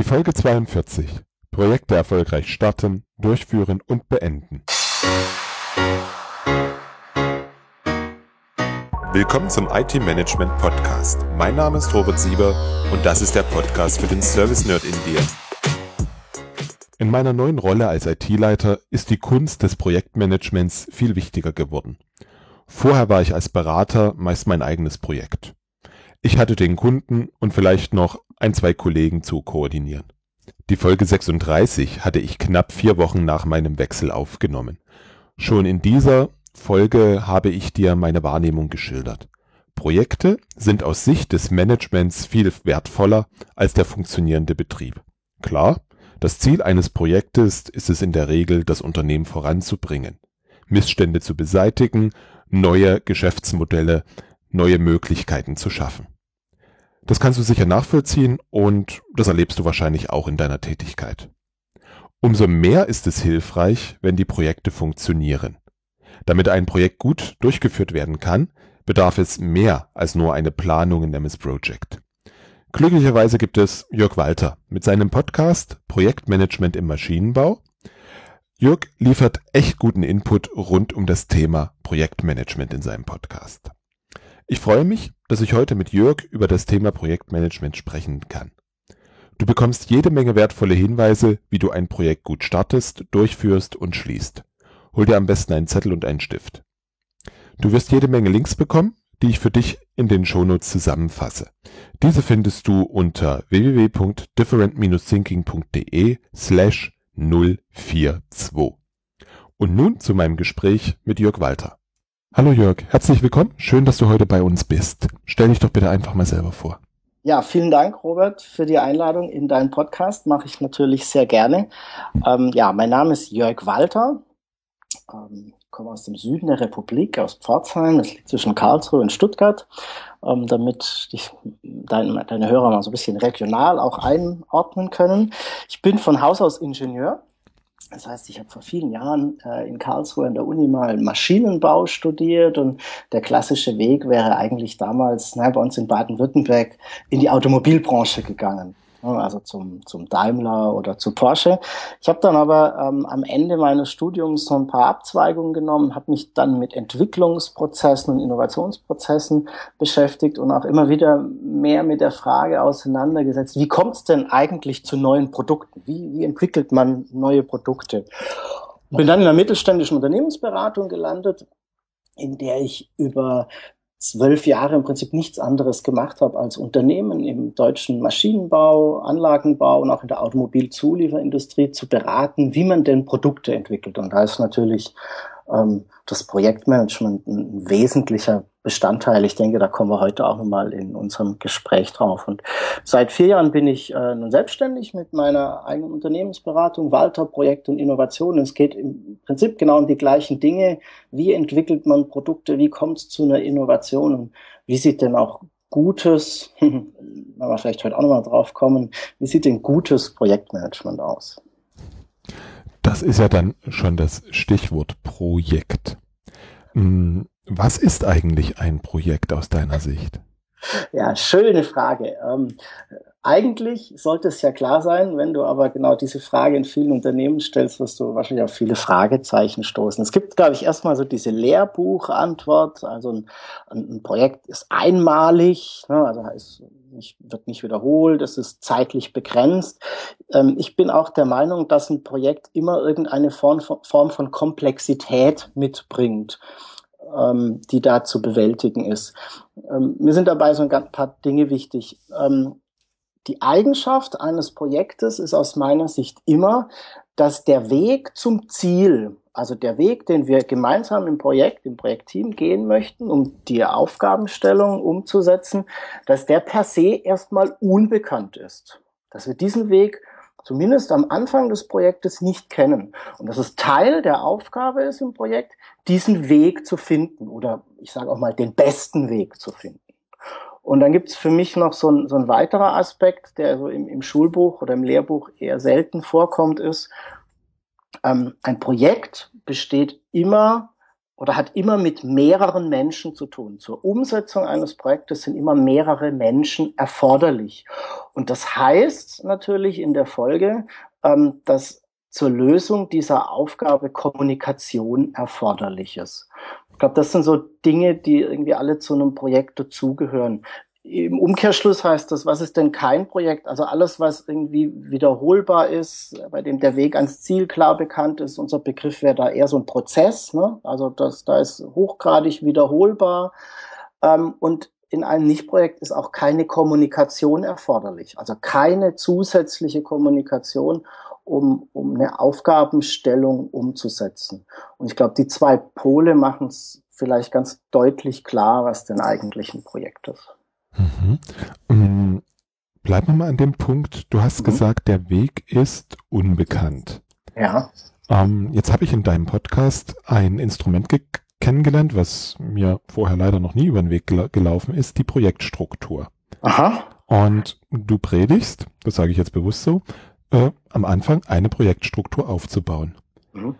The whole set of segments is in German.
Die Folge 42. Projekte erfolgreich starten, durchführen und beenden. Willkommen zum IT Management Podcast. Mein Name ist Robert Sieber und das ist der Podcast für den Service Nerd in dir. In meiner neuen Rolle als IT-Leiter ist die Kunst des Projektmanagements viel wichtiger geworden. Vorher war ich als Berater meist mein eigenes Projekt. Ich hatte den Kunden und vielleicht noch ein, zwei Kollegen zu koordinieren. Die Folge 36 hatte ich knapp vier Wochen nach meinem Wechsel aufgenommen. Schon in dieser Folge habe ich dir meine Wahrnehmung geschildert. Projekte sind aus Sicht des Managements viel wertvoller als der funktionierende Betrieb. Klar, das Ziel eines Projektes ist es in der Regel, das Unternehmen voranzubringen, Missstände zu beseitigen, neue Geschäftsmodelle, neue Möglichkeiten zu schaffen. Das kannst du sicher nachvollziehen und das erlebst du wahrscheinlich auch in deiner Tätigkeit. Umso mehr ist es hilfreich, wenn die Projekte funktionieren. Damit ein Projekt gut durchgeführt werden kann, bedarf es mehr als nur eine Planung in MS Project. Glücklicherweise gibt es Jörg Walter mit seinem Podcast Projektmanagement im Maschinenbau. Jörg liefert echt guten Input rund um das Thema Projektmanagement in seinem Podcast. Ich freue mich, dass ich heute mit Jörg über das Thema Projektmanagement sprechen kann. Du bekommst jede Menge wertvolle Hinweise, wie du ein Projekt gut startest, durchführst und schließt. Hol dir am besten einen Zettel und einen Stift. Du wirst jede Menge Links bekommen, die ich für dich in den Shownotes zusammenfasse. Diese findest du unter www.different-thinking.de slash 042. Und nun zu meinem Gespräch mit Jörg Walter. Hallo Jörg, herzlich willkommen. Schön, dass du heute bei uns bist. Stell dich doch bitte einfach mal selber vor. Ja, vielen Dank, Robert, für die Einladung in deinen Podcast. Mache ich natürlich sehr gerne. Ähm, ja, mein Name ist Jörg Walter. Ähm, komme aus dem Süden der Republik, aus Pforzheim, das liegt zwischen Karlsruhe und Stuttgart, ähm, damit dich, dein, deine Hörer mal so ein bisschen regional auch einordnen können. Ich bin von Haus aus Ingenieur. Das heißt, ich habe vor vielen Jahren äh, in Karlsruhe an der Uni mal Maschinenbau studiert und der klassische Weg wäre eigentlich damals na, bei uns in Baden-Württemberg in die Automobilbranche gegangen. Ne, also zum, zum Daimler oder zu Porsche. Ich habe dann aber ähm, am Ende meines Studiums so ein paar Abzweigungen genommen, habe mich dann mit Entwicklungsprozessen und Innovationsprozessen beschäftigt und auch immer wieder mehr mit der Frage auseinandergesetzt, wie kommt es denn eigentlich zu neuen Produkten? Wie, wie entwickelt man neue Produkte? Bin dann in einer mittelständischen Unternehmensberatung gelandet, in der ich über zwölf Jahre im Prinzip nichts anderes gemacht habe als Unternehmen im deutschen Maschinenbau, Anlagenbau und auch in der Automobilzulieferindustrie zu beraten, wie man denn Produkte entwickelt. Und da ist natürlich ähm, das Projektmanagement ein wesentlicher Bestandteil. Ich denke, da kommen wir heute auch nochmal in unserem Gespräch drauf. Und seit vier Jahren bin ich äh, nun selbstständig mit meiner eigenen Unternehmensberatung, Walter Projekt und Innovation. Es geht im Prinzip genau um die gleichen Dinge. Wie entwickelt man Produkte? Wie kommt es zu einer Innovation? Und wie sieht denn auch gutes, wenn wir vielleicht heute auch nochmal drauf kommen, wie sieht denn gutes Projektmanagement aus? Das ist ja dann schon das Stichwort Projekt. Hm, was ist eigentlich ein Projekt aus deiner Sicht? Ja, schöne Frage. Ähm, eigentlich sollte es ja klar sein, wenn du aber genau diese Frage in vielen Unternehmen stellst, wirst du wahrscheinlich auf viele Fragezeichen stoßen. Es gibt, glaube ich, erstmal so diese Lehrbuchantwort. Also ein, ein Projekt ist einmalig, ne, also heißt, nicht, wird nicht wiederholt, es ist zeitlich begrenzt. Ähm, ich bin auch der Meinung, dass ein Projekt immer irgendeine Form von, Form von Komplexität mitbringt ähm, die da zu bewältigen ist. Ähm, mir sind dabei so ein paar Dinge wichtig. Ähm, die Eigenschaft eines Projektes ist aus meiner Sicht immer, dass der Weg zum Ziel, also der Weg, den wir gemeinsam im Projekt, im Projektteam gehen möchten, um die Aufgabenstellung umzusetzen, dass der per se erstmal unbekannt ist. Dass wir diesen Weg zumindest am Anfang des Projektes nicht kennen. Und dass es Teil der Aufgabe ist im Projekt, diesen Weg zu finden oder ich sage auch mal den besten Weg zu finden. Und dann gibt es für mich noch so ein, so ein weiterer Aspekt, der so im, im Schulbuch oder im Lehrbuch eher selten vorkommt, ist, ähm, ein Projekt besteht immer oder hat immer mit mehreren Menschen zu tun. Zur Umsetzung eines Projektes sind immer mehrere Menschen erforderlich. Und das heißt natürlich in der Folge, ähm, dass zur Lösung dieser Aufgabe Kommunikation erforderlich ist. Ich glaube, das sind so Dinge, die irgendwie alle zu einem Projekt dazugehören. Im Umkehrschluss heißt das, was ist denn kein Projekt? Also alles, was irgendwie wiederholbar ist, bei dem der Weg ans Ziel klar bekannt ist. Unser Begriff wäre da eher so ein Prozess. Ne? Also das, da ist hochgradig wiederholbar. Ähm, und in einem Nichtprojekt ist auch keine Kommunikation erforderlich. Also keine zusätzliche Kommunikation, um, um eine Aufgabenstellung umzusetzen. Und ich glaube, die zwei Pole machen es vielleicht ganz deutlich klar, was denn eigentlich ein Projekt ist. Mhm. Um, bleiben wir mal an dem Punkt. Du hast mhm. gesagt, der Weg ist unbekannt. Ja. Ähm, jetzt habe ich in deinem Podcast ein Instrument kennengelernt, was mir vorher leider noch nie über den Weg gel gelaufen ist, die Projektstruktur. Aha. Und du predigst, das sage ich jetzt bewusst so, äh, am Anfang eine Projektstruktur aufzubauen. Mhm.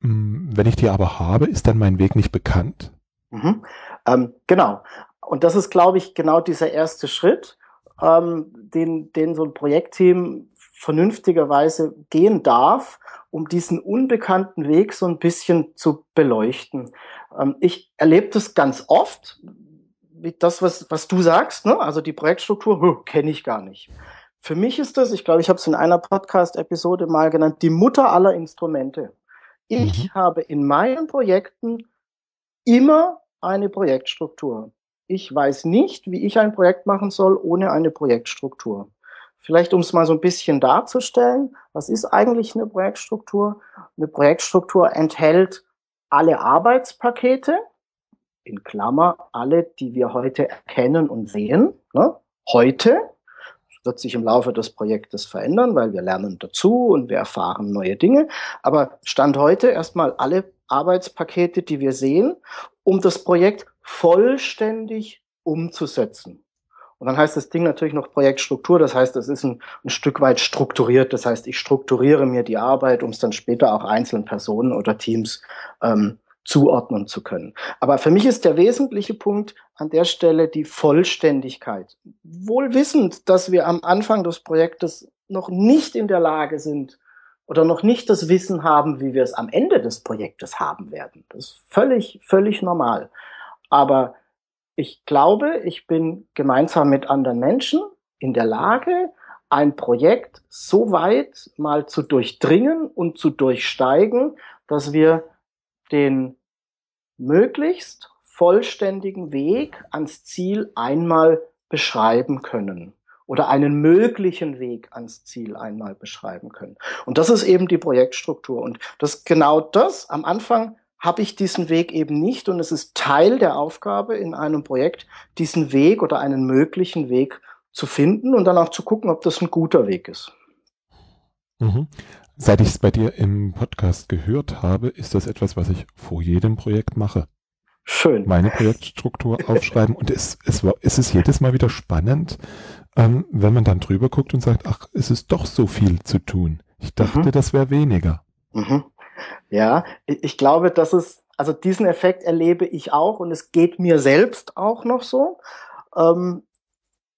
Mm, wenn ich die aber habe, ist dann mein Weg nicht bekannt? Mhm. Ähm, genau. Und das ist, glaube ich, genau dieser erste Schritt, ähm, den, den so ein Projektteam vernünftigerweise gehen darf, um diesen unbekannten Weg so ein bisschen zu beleuchten. Ähm, ich erlebe das ganz oft, wie das, was, was du sagst, ne? also die Projektstruktur, kenne ich gar nicht. Für mich ist das, ich glaube, ich habe es in einer Podcast-Episode mal genannt, die Mutter aller Instrumente. Ich mhm. habe in meinen Projekten immer eine Projektstruktur. Ich weiß nicht, wie ich ein Projekt machen soll ohne eine Projektstruktur. Vielleicht, um es mal so ein bisschen darzustellen, was ist eigentlich eine Projektstruktur? Eine Projektstruktur enthält alle Arbeitspakete, in Klammer alle, die wir heute erkennen und sehen, ne? heute, wird sich im Laufe des Projektes verändern, weil wir lernen dazu und wir erfahren neue Dinge. Aber Stand heute erstmal alle Arbeitspakete, die wir sehen, um das Projekt vollständig umzusetzen. Und dann heißt das Ding natürlich noch Projektstruktur, das heißt, es ist ein, ein, Stück weit strukturiert. Das heißt, ich strukturiere mir die Arbeit, um es dann später auch einzelnen Personen oder Teams ähm, zuordnen zu können. Aber für mich ist der wesentliche Punkt an der Stelle die Vollständigkeit. Wohl wissend, dass wir am Anfang des Projektes noch nicht in der Lage sind oder noch nicht das Wissen haben, wie wir es am Ende des Projektes haben werden. Das ist völlig, völlig normal. Aber ich glaube, ich bin gemeinsam mit anderen Menschen in der Lage, ein Projekt so weit mal zu durchdringen und zu durchsteigen, dass wir den möglichst vollständigen Weg ans Ziel einmal beschreiben können oder einen möglichen Weg ans Ziel einmal beschreiben können. Und das ist eben die Projektstruktur. Und das genau das am Anfang habe ich diesen Weg eben nicht und es ist Teil der Aufgabe in einem Projekt, diesen Weg oder einen möglichen Weg zu finden und dann auch zu gucken, ob das ein guter Weg ist. Mhm. Seit ich es bei dir im Podcast gehört habe, ist das etwas, was ich vor jedem Projekt mache. Schön. Meine Projektstruktur aufschreiben und es, es, war, es ist jedes Mal wieder spannend, ähm, wenn man dann drüber guckt und sagt, ach, es ist doch so viel zu tun. Ich dachte, mhm. das wäre weniger. Mhm. Ja, ich glaube, das ist, also diesen Effekt erlebe ich auch und es geht mir selbst auch noch so. Ähm,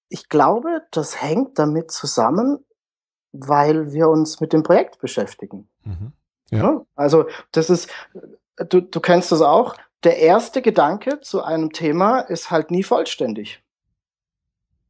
ich glaube, das hängt damit zusammen, weil wir uns mit dem Projekt beschäftigen. Mhm. Ja. ja. Also das ist, du, du kennst das auch. Der erste Gedanke zu einem Thema ist halt nie vollständig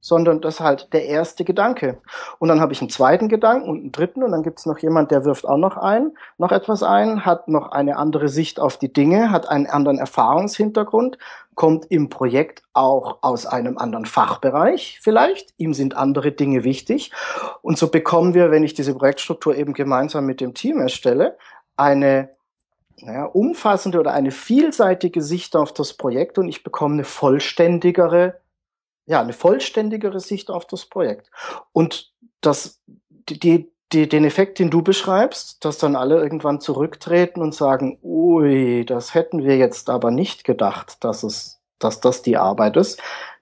sondern das ist halt der erste Gedanke. Und dann habe ich einen zweiten Gedanken und einen dritten. Und dann gibt es noch jemand, der wirft auch noch ein, noch etwas ein, hat noch eine andere Sicht auf die Dinge, hat einen anderen Erfahrungshintergrund, kommt im Projekt auch aus einem anderen Fachbereich vielleicht, ihm sind andere Dinge wichtig. Und so bekommen wir, wenn ich diese Projektstruktur eben gemeinsam mit dem Team erstelle, eine naja, umfassende oder eine vielseitige Sicht auf das Projekt. Und ich bekomme eine vollständigere ja, eine vollständigere Sicht auf das Projekt. Und das, die, die, den Effekt, den du beschreibst, dass dann alle irgendwann zurücktreten und sagen, ui, das hätten wir jetzt aber nicht gedacht, dass es, dass das die Arbeit ist,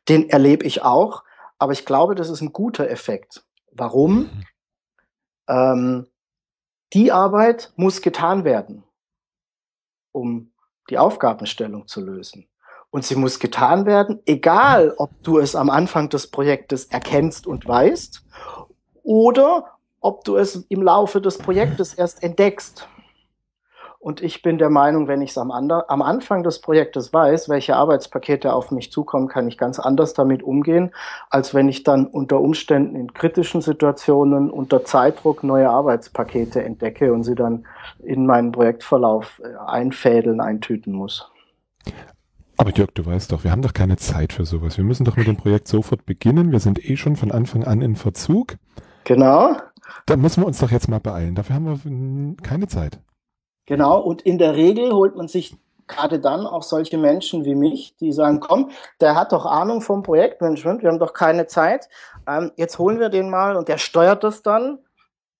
den erlebe ich auch. Aber ich glaube, das ist ein guter Effekt. Warum? Mhm. Ähm, die Arbeit muss getan werden, um die Aufgabenstellung zu lösen. Und sie muss getan werden, egal ob du es am Anfang des Projektes erkennst und weißt oder ob du es im Laufe des Projektes erst entdeckst. Und ich bin der Meinung, wenn ich es am, am, Anfang des Projektes weiß, welche Arbeitspakete auf mich zukommen, kann ich ganz anders damit umgehen, als wenn ich dann unter Umständen in kritischen Situationen unter Zeitdruck neue Arbeitspakete entdecke und sie dann in meinen Projektverlauf äh, einfädeln, eintüten muss. Aber Jörg, du weißt doch, wir haben doch keine Zeit für sowas. Wir müssen doch mit dem Projekt sofort beginnen. Wir sind eh schon von Anfang an in Verzug. Genau. Da müssen wir uns doch jetzt mal beeilen. Dafür haben wir keine Zeit. Genau, und in der Regel holt man sich gerade dann auch solche Menschen wie mich, die sagen, komm, der hat doch Ahnung vom Projektmanagement, wir haben doch keine Zeit, ähm, jetzt holen wir den mal und der steuert das dann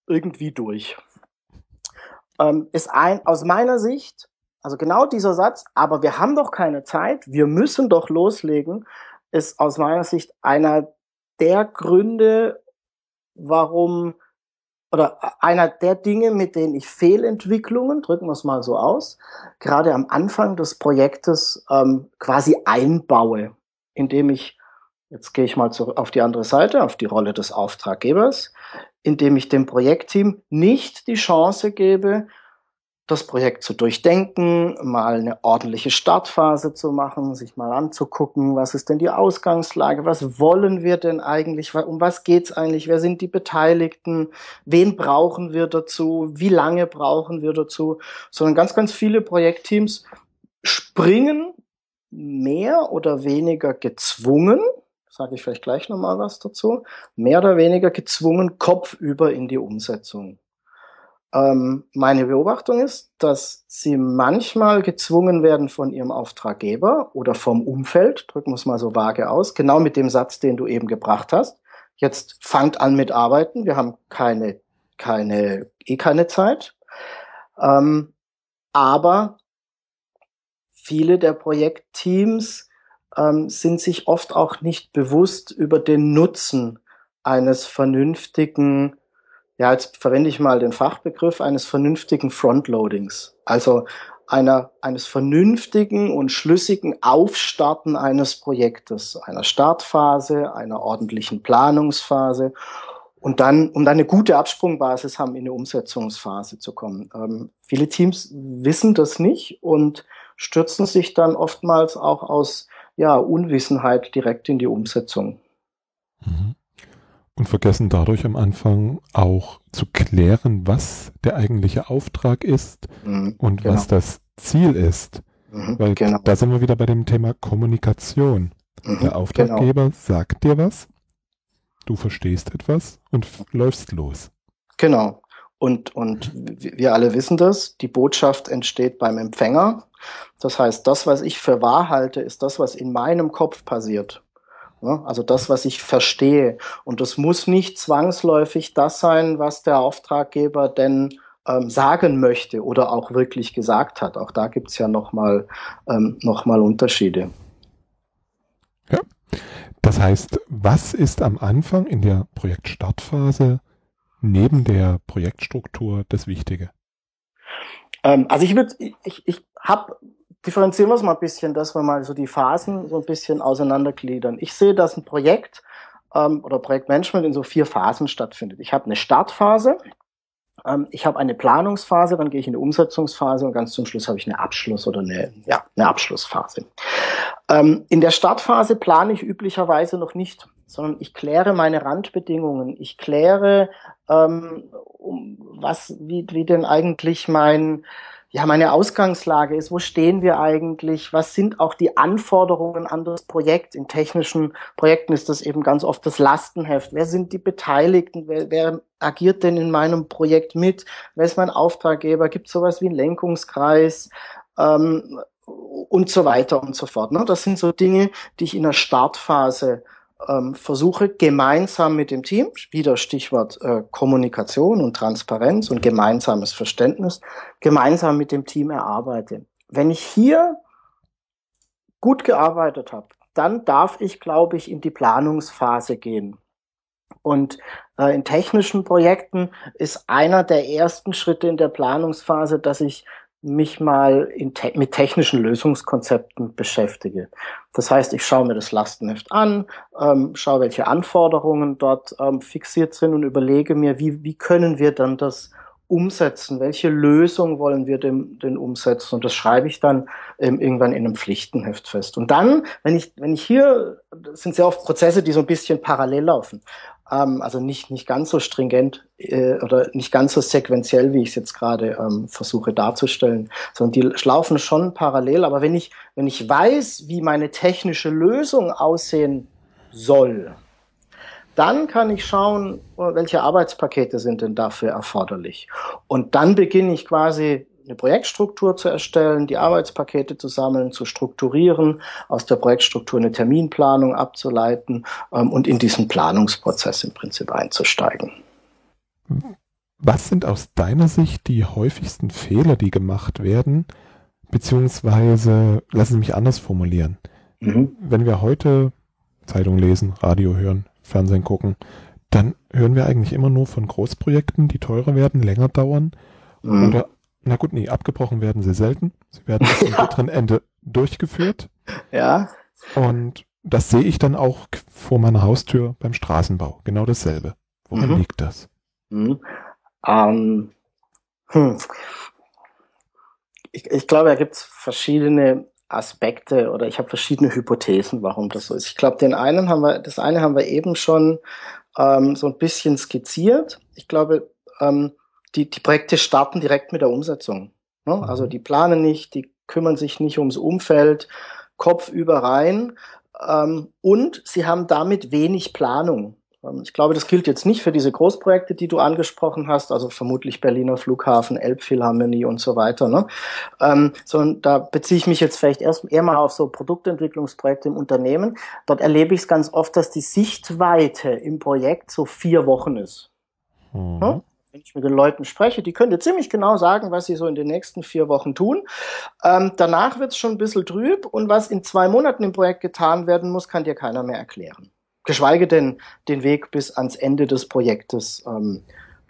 irgendwie durch. Ähm, ist ein, aus meiner Sicht, also genau dieser Satz, aber wir haben doch keine Zeit, wir müssen doch loslegen, ist aus meiner Sicht einer der Gründe, warum oder einer der Dinge, mit denen ich Fehlentwicklungen, drücken wir es mal so aus, gerade am Anfang des Projektes ähm, quasi einbaue, indem ich, jetzt gehe ich mal zu, auf die andere Seite, auf die Rolle des Auftraggebers, indem ich dem Projektteam nicht die Chance gebe, das Projekt zu durchdenken, mal eine ordentliche Startphase zu machen, sich mal anzugucken, was ist denn die Ausgangslage, was wollen wir denn eigentlich, um was geht's eigentlich, wer sind die Beteiligten, wen brauchen wir dazu, wie lange brauchen wir dazu, sondern ganz, ganz viele Projektteams springen mehr oder weniger gezwungen, sage ich vielleicht gleich nochmal was dazu, mehr oder weniger gezwungen kopfüber in die Umsetzung. Ähm, meine Beobachtung ist, dass sie manchmal gezwungen werden von ihrem Auftraggeber oder vom Umfeld, drücken wir es mal so vage aus, genau mit dem Satz, den du eben gebracht hast. Jetzt fangt an mit Arbeiten, wir haben keine, keine, eh keine Zeit. Ähm, aber viele der Projektteams ähm, sind sich oft auch nicht bewusst über den Nutzen eines vernünftigen ja, jetzt verwende ich mal den Fachbegriff eines vernünftigen Frontloadings. Also einer, eines vernünftigen und schlüssigen Aufstarten eines Projektes, einer Startphase, einer ordentlichen Planungsphase und dann, um dann eine gute Absprungbasis haben, in eine Umsetzungsphase zu kommen. Ähm, viele Teams wissen das nicht und stürzen sich dann oftmals auch aus ja, Unwissenheit direkt in die Umsetzung. Mhm und vergessen dadurch am Anfang auch zu klären, was der eigentliche Auftrag ist mhm, und genau. was das Ziel ist. Mhm, Weil genau. da sind wir wieder bei dem Thema Kommunikation. Mhm, der Auftraggeber genau. sagt dir was, du verstehst etwas und läufst los. Genau. Und, und wir alle wissen das, die Botschaft entsteht beim Empfänger. Das heißt, das, was ich für wahr halte, ist das, was in meinem Kopf passiert. Also das, was ich verstehe. Und das muss nicht zwangsläufig das sein, was der Auftraggeber denn ähm, sagen möchte oder auch wirklich gesagt hat. Auch da gibt's ja nochmal ähm, noch Unterschiede. Ja. Das heißt, was ist am Anfang in der Projektstartphase neben der Projektstruktur das Wichtige? Ähm, also ich würde, ich, ich habe differenzieren wir es mal ein bisschen, dass wir mal so die Phasen so ein bisschen auseinandergliedern. Ich sehe, dass ein Projekt ähm, oder Projektmanagement in so vier Phasen stattfindet. Ich habe eine Startphase, ähm, ich habe eine Planungsphase, dann gehe ich in eine Umsetzungsphase und ganz zum Schluss habe ich eine Abschluss oder eine, ja, eine Abschlussphase. Ähm, in der Startphase plane ich üblicherweise noch nicht, sondern ich kläre meine Randbedingungen. Ich kläre, ähm, was, wie, wie denn eigentlich mein ja, meine Ausgangslage ist, wo stehen wir eigentlich, was sind auch die Anforderungen an das Projekt. In technischen Projekten ist das eben ganz oft das Lastenheft. Wer sind die Beteiligten? Wer, wer agiert denn in meinem Projekt mit? Wer ist mein Auftraggeber? Gibt es sowas wie einen Lenkungskreis? Ähm, und so weiter und so fort. Ne? Das sind so Dinge, die ich in der Startphase ähm, versuche gemeinsam mit dem Team, wieder Stichwort äh, Kommunikation und Transparenz und gemeinsames Verständnis, gemeinsam mit dem Team erarbeite. Wenn ich hier gut gearbeitet habe, dann darf ich, glaube ich, in die Planungsphase gehen. Und äh, in technischen Projekten ist einer der ersten Schritte in der Planungsphase, dass ich mich mal te mit technischen Lösungskonzepten beschäftige. Das heißt, ich schaue mir das Lastenheft an, ähm, schaue, welche Anforderungen dort ähm, fixiert sind und überlege mir, wie, wie können wir dann das umsetzen? Welche Lösung wollen wir denn, denn umsetzen? Und das schreibe ich dann ähm, irgendwann in einem Pflichtenheft fest. Und dann, wenn ich, wenn ich hier, das sind sehr oft Prozesse, die so ein bisschen parallel laufen. Ähm, also nicht, nicht ganz so stringent äh, oder nicht ganz so sequenziell, wie ich es jetzt gerade ähm, versuche darzustellen, sondern die laufen schon parallel. Aber wenn ich, wenn ich weiß, wie meine technische Lösung aussehen soll, dann kann ich schauen, welche Arbeitspakete sind denn dafür erforderlich. Und dann beginne ich quasi eine Projektstruktur zu erstellen, die Arbeitspakete zu sammeln, zu strukturieren, aus der Projektstruktur eine Terminplanung abzuleiten ähm, und in diesen Planungsprozess im Prinzip einzusteigen. Was sind aus deiner Sicht die häufigsten Fehler, die gemacht werden? Beziehungsweise, lassen Sie mich anders formulieren. Mhm. Wenn wir heute Zeitung lesen, Radio hören, Fernsehen gucken, dann hören wir eigentlich immer nur von Großprojekten, die teurer werden, länger dauern. Mhm. Oder, na gut, nee, abgebrochen werden sie selten. Sie werden bis zum bitteren Ende durchgeführt. Ja. Und das sehe ich dann auch vor meiner Haustür beim Straßenbau. Genau dasselbe. Woran mhm. liegt das? Mhm. Ähm, hm. ich, ich glaube, da gibt es verschiedene Aspekte oder ich habe verschiedene Hypothesen, warum das so ist. Ich glaube, den einen haben wir, das eine haben wir eben schon ähm, so ein bisschen skizziert. Ich glaube, ähm, die, die Projekte starten direkt mit der Umsetzung. Ne? Mhm. Also die planen nicht, die kümmern sich nicht ums Umfeld, Kopf über rein ähm, und sie haben damit wenig Planung. Ähm, ich glaube, das gilt jetzt nicht für diese Großprojekte, die du angesprochen hast, also vermutlich Berliner Flughafen, Elbphilharmonie und so weiter, ne? ähm, sondern da beziehe ich mich jetzt vielleicht erst eher mal auf so Produktentwicklungsprojekte im Unternehmen. Dort erlebe ich es ganz oft, dass die Sichtweite im Projekt so vier Wochen ist. Mhm. Ne? Wenn ich mit den Leuten spreche, die können dir ziemlich genau sagen, was sie so in den nächsten vier Wochen tun. Ähm, danach wird es schon ein bisschen trüb und was in zwei Monaten im Projekt getan werden muss, kann dir keiner mehr erklären geschweige denn den Weg bis ans Ende des Projektes ähm,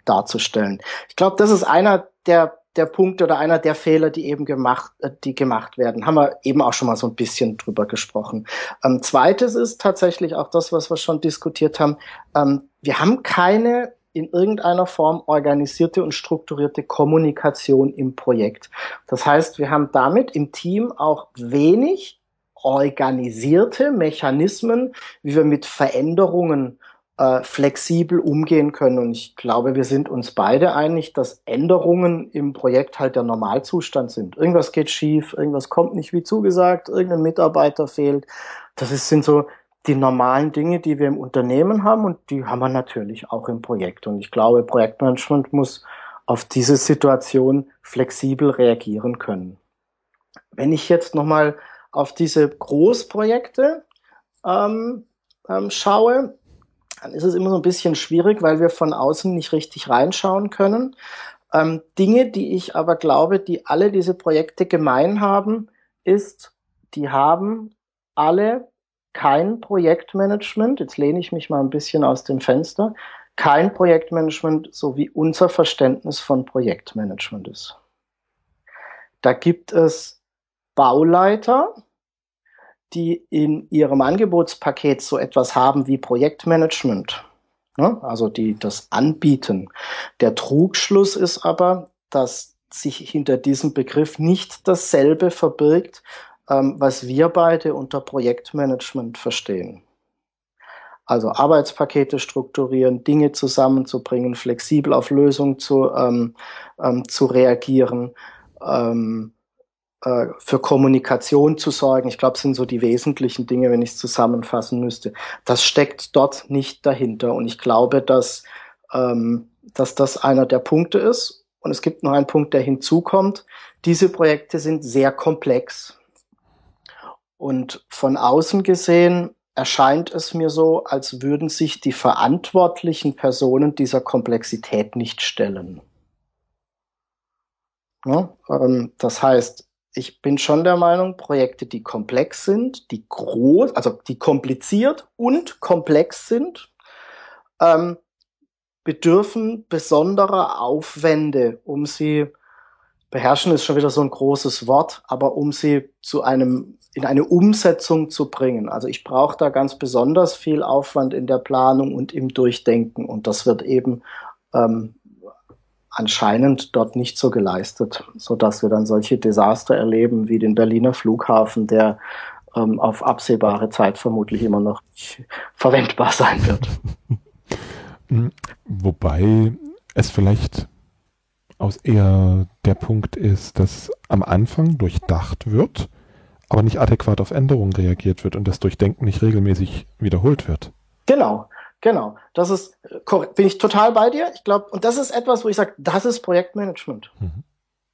darzustellen. Ich glaube, das ist einer der der Punkte oder einer der Fehler, die eben gemacht, äh, die gemacht werden. Haben wir eben auch schon mal so ein bisschen drüber gesprochen. Ähm, zweites ist tatsächlich auch das, was wir schon diskutiert haben. Ähm, wir haben keine in irgendeiner Form organisierte und strukturierte Kommunikation im Projekt. Das heißt, wir haben damit im Team auch wenig organisierte Mechanismen, wie wir mit Veränderungen äh, flexibel umgehen können. Und ich glaube, wir sind uns beide einig, dass Änderungen im Projekt halt der Normalzustand sind. Irgendwas geht schief, irgendwas kommt nicht wie zugesagt, irgendein Mitarbeiter fehlt. Das ist, sind so die normalen Dinge, die wir im Unternehmen haben und die haben wir natürlich auch im Projekt. Und ich glaube, Projektmanagement muss auf diese Situation flexibel reagieren können. Wenn ich jetzt nochmal auf diese Großprojekte ähm, ähm, schaue, dann ist es immer so ein bisschen schwierig, weil wir von außen nicht richtig reinschauen können. Ähm, Dinge, die ich aber glaube, die alle diese Projekte gemein haben, ist, die haben alle kein Projektmanagement. Jetzt lehne ich mich mal ein bisschen aus dem Fenster. Kein Projektmanagement, so wie unser Verständnis von Projektmanagement ist. Da gibt es Bauleiter, die in ihrem Angebotspaket so etwas haben wie Projektmanagement, ne? also die das anbieten. Der Trugschluss ist aber, dass sich hinter diesem Begriff nicht dasselbe verbirgt, was wir beide unter Projektmanagement verstehen. Also Arbeitspakete strukturieren, Dinge zusammenzubringen, flexibel auf Lösungen zu, ähm, ähm, zu reagieren, ähm, äh, für Kommunikation zu sorgen. Ich glaube, sind so die wesentlichen Dinge, wenn ich es zusammenfassen müsste. Das steckt dort nicht dahinter. Und ich glaube, dass, ähm, dass das einer der Punkte ist. Und es gibt noch einen Punkt, der hinzukommt. Diese Projekte sind sehr komplex. Und von außen gesehen erscheint es mir so, als würden sich die verantwortlichen Personen dieser Komplexität nicht stellen. Ja, ähm, das heißt, ich bin schon der Meinung, Projekte, die komplex sind, die groß, also die kompliziert und komplex sind, ähm, bedürfen besonderer Aufwände, um sie beherrschen ist schon wieder so ein großes Wort, aber um sie zu einem in eine Umsetzung zu bringen. Also ich brauche da ganz besonders viel Aufwand in der Planung und im Durchdenken und das wird eben ähm, anscheinend dort nicht so geleistet, so dass wir dann solche Desaster erleben wie den Berliner Flughafen, der ähm, auf absehbare Zeit vermutlich immer noch verwendbar sein wird. Wobei es vielleicht aus eher der Punkt ist, dass am Anfang durchdacht wird, aber nicht adäquat auf Änderungen reagiert wird und das Durchdenken nicht regelmäßig wiederholt wird. Genau, genau. Das ist, bin ich total bei dir. Ich glaube, und das ist etwas, wo ich sage, das ist Projektmanagement. Mhm.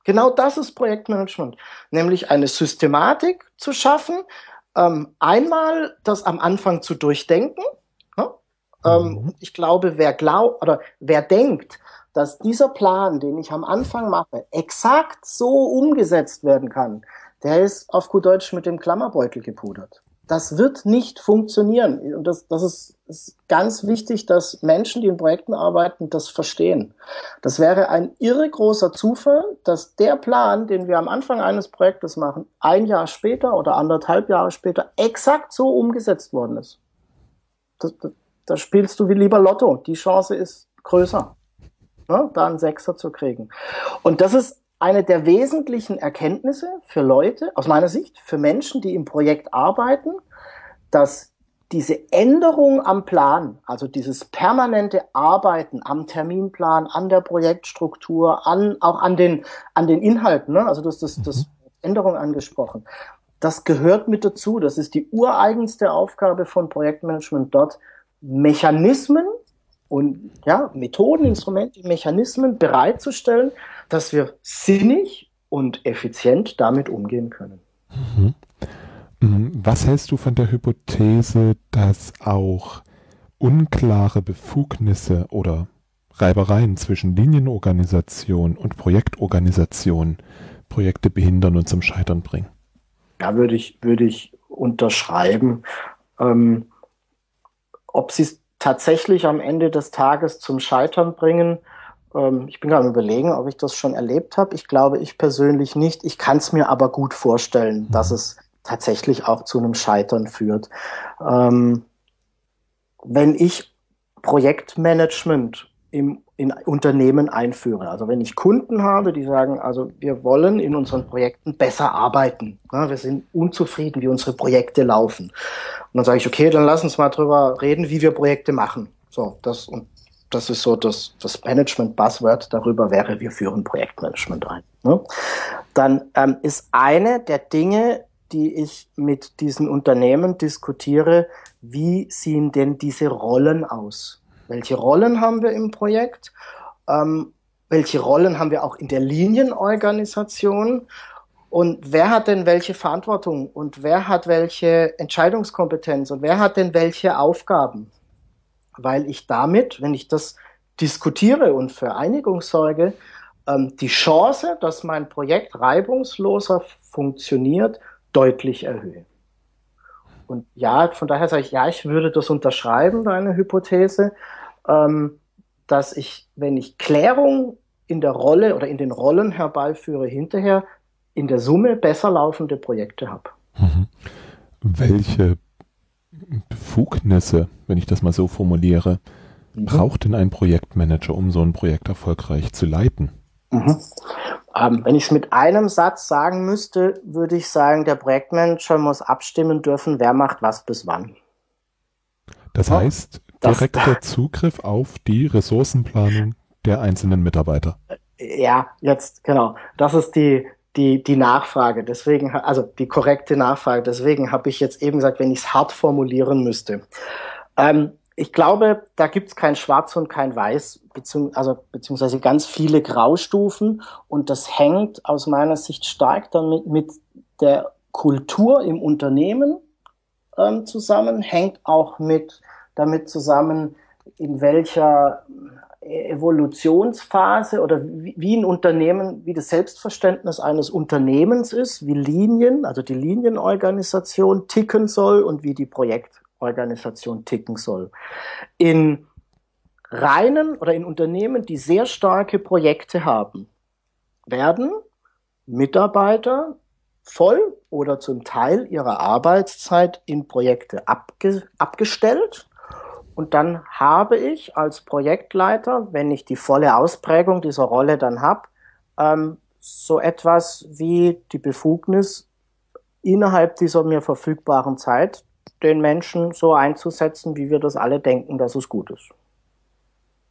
Genau das ist Projektmanagement. Nämlich eine Systematik zu schaffen, ähm, einmal das am Anfang zu durchdenken. Ne? Ähm, mhm. Ich glaube, wer glaubt oder wer denkt, dass dieser Plan, den ich am Anfang mache, exakt so umgesetzt werden kann, der ist auf gut Deutsch mit dem Klammerbeutel gepudert. Das wird nicht funktionieren. Und das, das ist, ist ganz wichtig, dass Menschen, die in Projekten arbeiten, das verstehen. Das wäre ein irre großer Zufall, dass der Plan, den wir am Anfang eines Projektes machen, ein Jahr später oder anderthalb Jahre später exakt so umgesetzt worden ist. Da spielst du wie lieber Lotto. Die Chance ist größer ne, da einen Sechser zu kriegen. Und das ist eine der wesentlichen Erkenntnisse für Leute, aus meiner Sicht, für Menschen, die im Projekt arbeiten, dass diese Änderung am Plan, also dieses permanente Arbeiten am Terminplan, an der Projektstruktur, an, auch an den, an den Inhalten, ne? also du hast das, das mhm. Änderung angesprochen, das gehört mit dazu. Das ist die ureigenste Aufgabe von Projektmanagement dort, Mechanismen und ja, Methoden, Instrumente, Mechanismen bereitzustellen, dass wir sinnig und effizient damit umgehen können. Mhm. mhm. Was hältst du von der Hypothese, dass auch unklare Befugnisse oder Reibereien zwischen Linienorganisation und Projektorganisation Projekte behindern und zum Scheitern bringen? Da würde ich, würde ich unterschreiben. Ähm, ob sie es tatsächlich am Ende des Tages zum Scheitern bringen. Ähm, ich bin gerade überlegen, ob ich das schon erlebt habe. Ich glaube, ich persönlich nicht. Ich kann es mir aber gut vorstellen, dass es tatsächlich auch zu einem Scheitern führt. Ähm, wenn ich Projektmanagement im in Unternehmen einführe. Also wenn ich Kunden habe, die sagen, also wir wollen in unseren Projekten besser arbeiten. Ja, wir sind unzufrieden, wie unsere Projekte laufen. Und dann sage ich, okay, dann lass uns mal drüber reden, wie wir Projekte machen. So, das und das ist so das, das Management-Buzzword darüber wäre, wir führen Projektmanagement ein. Ne? Dann ähm, ist eine der Dinge, die ich mit diesen Unternehmen diskutiere, wie sehen denn diese Rollen aus? Welche Rollen haben wir im Projekt? Ähm, welche Rollen haben wir auch in der Linienorganisation? Und wer hat denn welche Verantwortung und wer hat welche Entscheidungskompetenz und wer hat denn welche Aufgaben? Weil ich damit, wenn ich das diskutiere und für Einigung sorge, ähm, die Chance, dass mein Projekt reibungsloser funktioniert, deutlich erhöhe. Und ja, von daher sage ich, ja, ich würde das unterschreiben, deine Hypothese ähm, dass ich, wenn ich Klärung in der Rolle oder in den Rollen herbeiführe, hinterher in der Summe besser laufende Projekte habe. Mhm. Welche Befugnisse, wenn ich das mal so formuliere, mhm. braucht denn ein Projektmanager, um so ein Projekt erfolgreich zu leiten? Mhm. Ähm, wenn ich es mit einem Satz sagen müsste, würde ich sagen, der Projektmanager muss abstimmen dürfen, wer macht was bis wann. Das heißt, direkter Zugriff auf die Ressourcenplanung der einzelnen Mitarbeiter. Ja, jetzt, genau. Das ist die, die, die Nachfrage. Deswegen, also die korrekte Nachfrage. Deswegen habe ich jetzt eben gesagt, wenn ich es hart formulieren müsste. Ähm, ich glaube, da gibt es kein Schwarz und kein Weiß, beziehungs also, beziehungsweise ganz viele Graustufen. Und das hängt aus meiner Sicht stark damit mit der Kultur im Unternehmen ähm, zusammen, hängt auch mit damit zusammen, in welcher Evolutionsphase oder wie ein Unternehmen, wie das Selbstverständnis eines Unternehmens ist, wie Linien, also die Linienorganisation ticken soll und wie die Projektorganisation ticken soll. In reinen oder in Unternehmen, die sehr starke Projekte haben, werden Mitarbeiter voll oder zum Teil ihrer Arbeitszeit in Projekte abge abgestellt. Und dann habe ich als Projektleiter, wenn ich die volle Ausprägung dieser Rolle dann habe, ähm, so etwas wie die Befugnis, innerhalb dieser mir verfügbaren Zeit den Menschen so einzusetzen, wie wir das alle denken, dass es gut ist.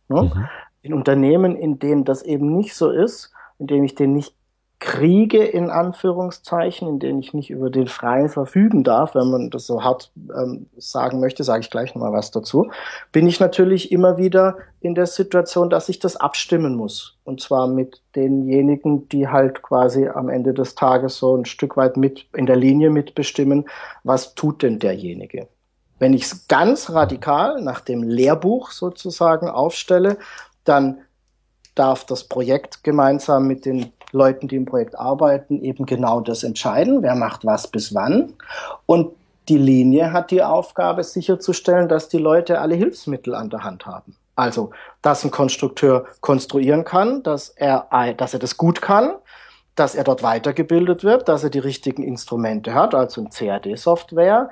Ne? Mhm. In Unternehmen, in denen das eben nicht so ist, in denen ich den nicht Kriege in Anführungszeichen, in denen ich nicht über den freien verfügen darf, wenn man das so hart ähm, sagen möchte, sage ich gleich nochmal was dazu, bin ich natürlich immer wieder in der Situation, dass ich das abstimmen muss. Und zwar mit denjenigen, die halt quasi am Ende des Tages so ein Stück weit mit in der Linie mitbestimmen, was tut denn derjenige. Wenn ich es ganz radikal nach dem Lehrbuch sozusagen aufstelle, dann darf das Projekt gemeinsam mit den Leuten, die im Projekt arbeiten, eben genau das entscheiden, wer macht was bis wann. Und die Linie hat die Aufgabe sicherzustellen, dass die Leute alle Hilfsmittel an der Hand haben. Also, dass ein Konstrukteur konstruieren kann, dass er, dass er das gut kann, dass er dort weitergebildet wird, dass er die richtigen Instrumente hat, also ein CAD-Software,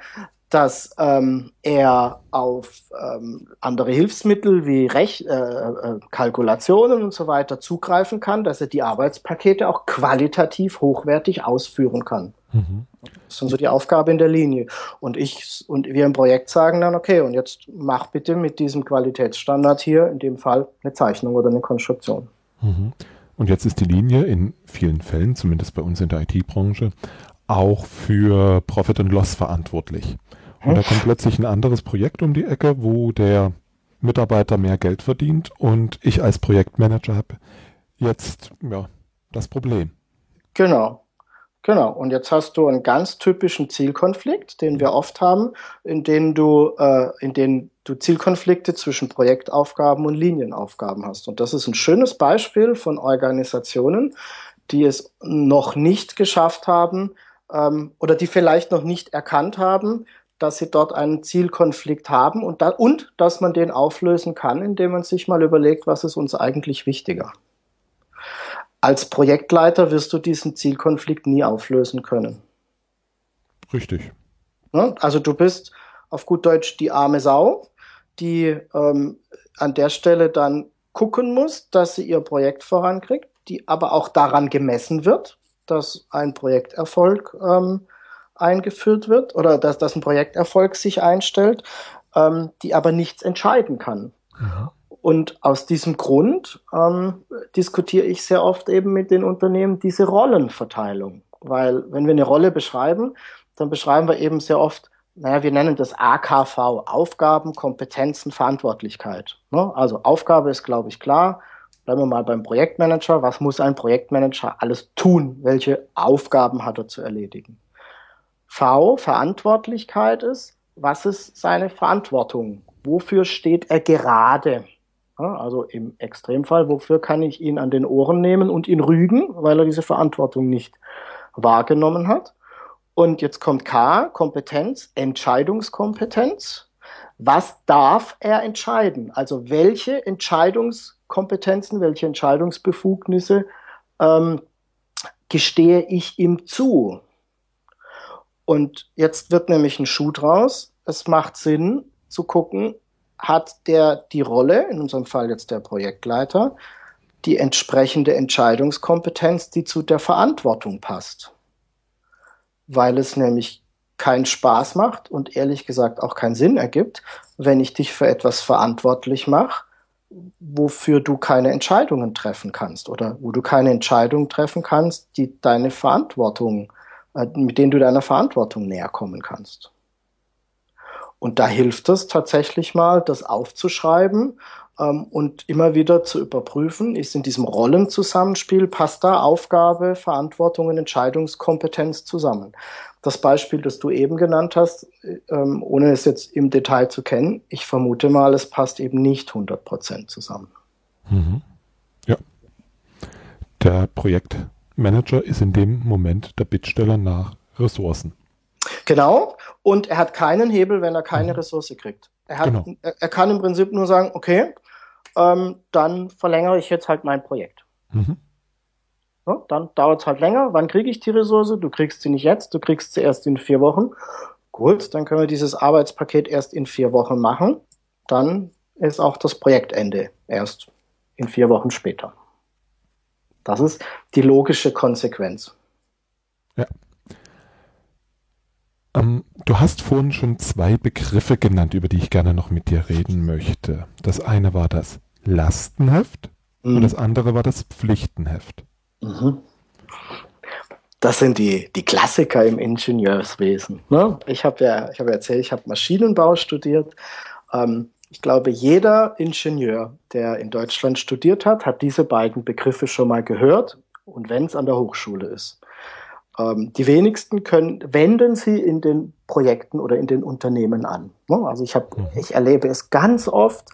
dass ähm, er auf ähm, andere Hilfsmittel wie Rech äh, äh, Kalkulationen und so weiter zugreifen kann, dass er die Arbeitspakete auch qualitativ hochwertig ausführen kann. Mhm. Das ist so die Aufgabe in der Linie. Und ich und wir im Projekt sagen dann, okay, und jetzt mach bitte mit diesem Qualitätsstandard hier, in dem Fall eine Zeichnung oder eine Konstruktion. Mhm. Und jetzt ist die Linie in vielen Fällen, zumindest bei uns in der IT-Branche, auch für Profit and Loss verantwortlich. Und da kommt plötzlich ein anderes Projekt um die Ecke, wo der Mitarbeiter mehr Geld verdient und ich als Projektmanager habe jetzt ja, das Problem. Genau. Genau. Und jetzt hast du einen ganz typischen Zielkonflikt, den wir oft haben, in dem du, äh, in dem du Zielkonflikte zwischen Projektaufgaben und Linienaufgaben hast. Und das ist ein schönes Beispiel von Organisationen, die es noch nicht geschafft haben ähm, oder die vielleicht noch nicht erkannt haben, dass sie dort einen Zielkonflikt haben und, da, und dass man den auflösen kann, indem man sich mal überlegt, was ist uns eigentlich wichtiger. Als Projektleiter wirst du diesen Zielkonflikt nie auflösen können. Richtig. Ne? Also du bist auf gut Deutsch die arme Sau, die ähm, an der Stelle dann gucken muss, dass sie ihr Projekt vorankriegt, die aber auch daran gemessen wird, dass ein Projekterfolg ähm, eingeführt wird oder dass, dass ein Projekterfolg sich einstellt, ähm, die aber nichts entscheiden kann. Mhm. Und aus diesem Grund ähm, diskutiere ich sehr oft eben mit den Unternehmen diese Rollenverteilung. Weil wenn wir eine Rolle beschreiben, dann beschreiben wir eben sehr oft, naja, wir nennen das AKV, Aufgaben, Kompetenzen, Verantwortlichkeit. Ne? Also Aufgabe ist, glaube ich, klar. Bleiben wir mal beim Projektmanager. Was muss ein Projektmanager alles tun? Welche Aufgaben hat er zu erledigen? V Verantwortlichkeit ist, was ist seine Verantwortung? Wofür steht er gerade? Also im Extremfall, wofür kann ich ihn an den Ohren nehmen und ihn rügen, weil er diese Verantwortung nicht wahrgenommen hat? Und jetzt kommt K, Kompetenz, Entscheidungskompetenz. Was darf er entscheiden? Also welche Entscheidungskompetenzen, welche Entscheidungsbefugnisse ähm, gestehe ich ihm zu? Und jetzt wird nämlich ein Schuh draus. Es macht Sinn zu gucken, hat der die Rolle, in unserem Fall jetzt der Projektleiter, die entsprechende Entscheidungskompetenz, die zu der Verantwortung passt. Weil es nämlich keinen Spaß macht und ehrlich gesagt auch keinen Sinn ergibt, wenn ich dich für etwas verantwortlich mache, wofür du keine Entscheidungen treffen kannst oder wo du keine Entscheidungen treffen kannst, die deine Verantwortung mit denen du deiner Verantwortung näher kommen kannst. Und da hilft es tatsächlich mal, das aufzuschreiben ähm, und immer wieder zu überprüfen, ist in diesem Rollenzusammenspiel, passt da Aufgabe, Verantwortung und Entscheidungskompetenz zusammen. Das Beispiel, das du eben genannt hast, ähm, ohne es jetzt im Detail zu kennen, ich vermute mal, es passt eben nicht 100 Prozent zusammen. Mhm. Ja. Der Projekt Manager ist in dem Moment der Bittsteller nach Ressourcen. Genau. Und er hat keinen Hebel, wenn er keine mhm. Ressource kriegt. Er, hat, genau. er, er, kann im Prinzip nur sagen, okay, ähm, dann verlängere ich jetzt halt mein Projekt. Mhm. Ja, dann dauert es halt länger. Wann kriege ich die Ressource? Du kriegst sie nicht jetzt, du kriegst sie erst in vier Wochen. Gut, dann können wir dieses Arbeitspaket erst in vier Wochen machen. Dann ist auch das Projektende erst in vier Wochen später. Das ist die logische Konsequenz. Ja. Ähm, du hast vorhin schon zwei Begriffe genannt, über die ich gerne noch mit dir reden möchte. Das eine war das Lastenheft mhm. und das andere war das Pflichtenheft. Mhm. Das sind die, die Klassiker im Ingenieurswesen. Ne? Ich habe ja, ich hab erzählt, ich habe Maschinenbau studiert. Ähm, ich glaube, jeder Ingenieur, der in Deutschland studiert hat, hat diese beiden Begriffe schon mal gehört und wenn es an der Hochschule ist. Ähm, die wenigsten können, wenden sie in den Projekten oder in den Unternehmen an. Ne? Also ich, hab, mhm. ich erlebe es ganz oft,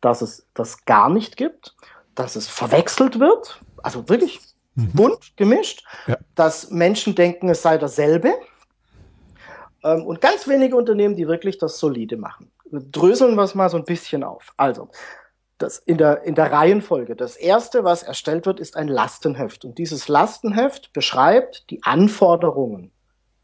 dass es das gar nicht gibt, dass es verwechselt wird, also wirklich mhm. bunt gemischt, ja. dass Menschen denken, es sei dasselbe. Ähm, und ganz wenige Unternehmen, die wirklich das solide machen. Dröseln wir es mal so ein bisschen auf. Also, das in der, in der Reihenfolge. Das erste, was erstellt wird, ist ein Lastenheft. Und dieses Lastenheft beschreibt die Anforderungen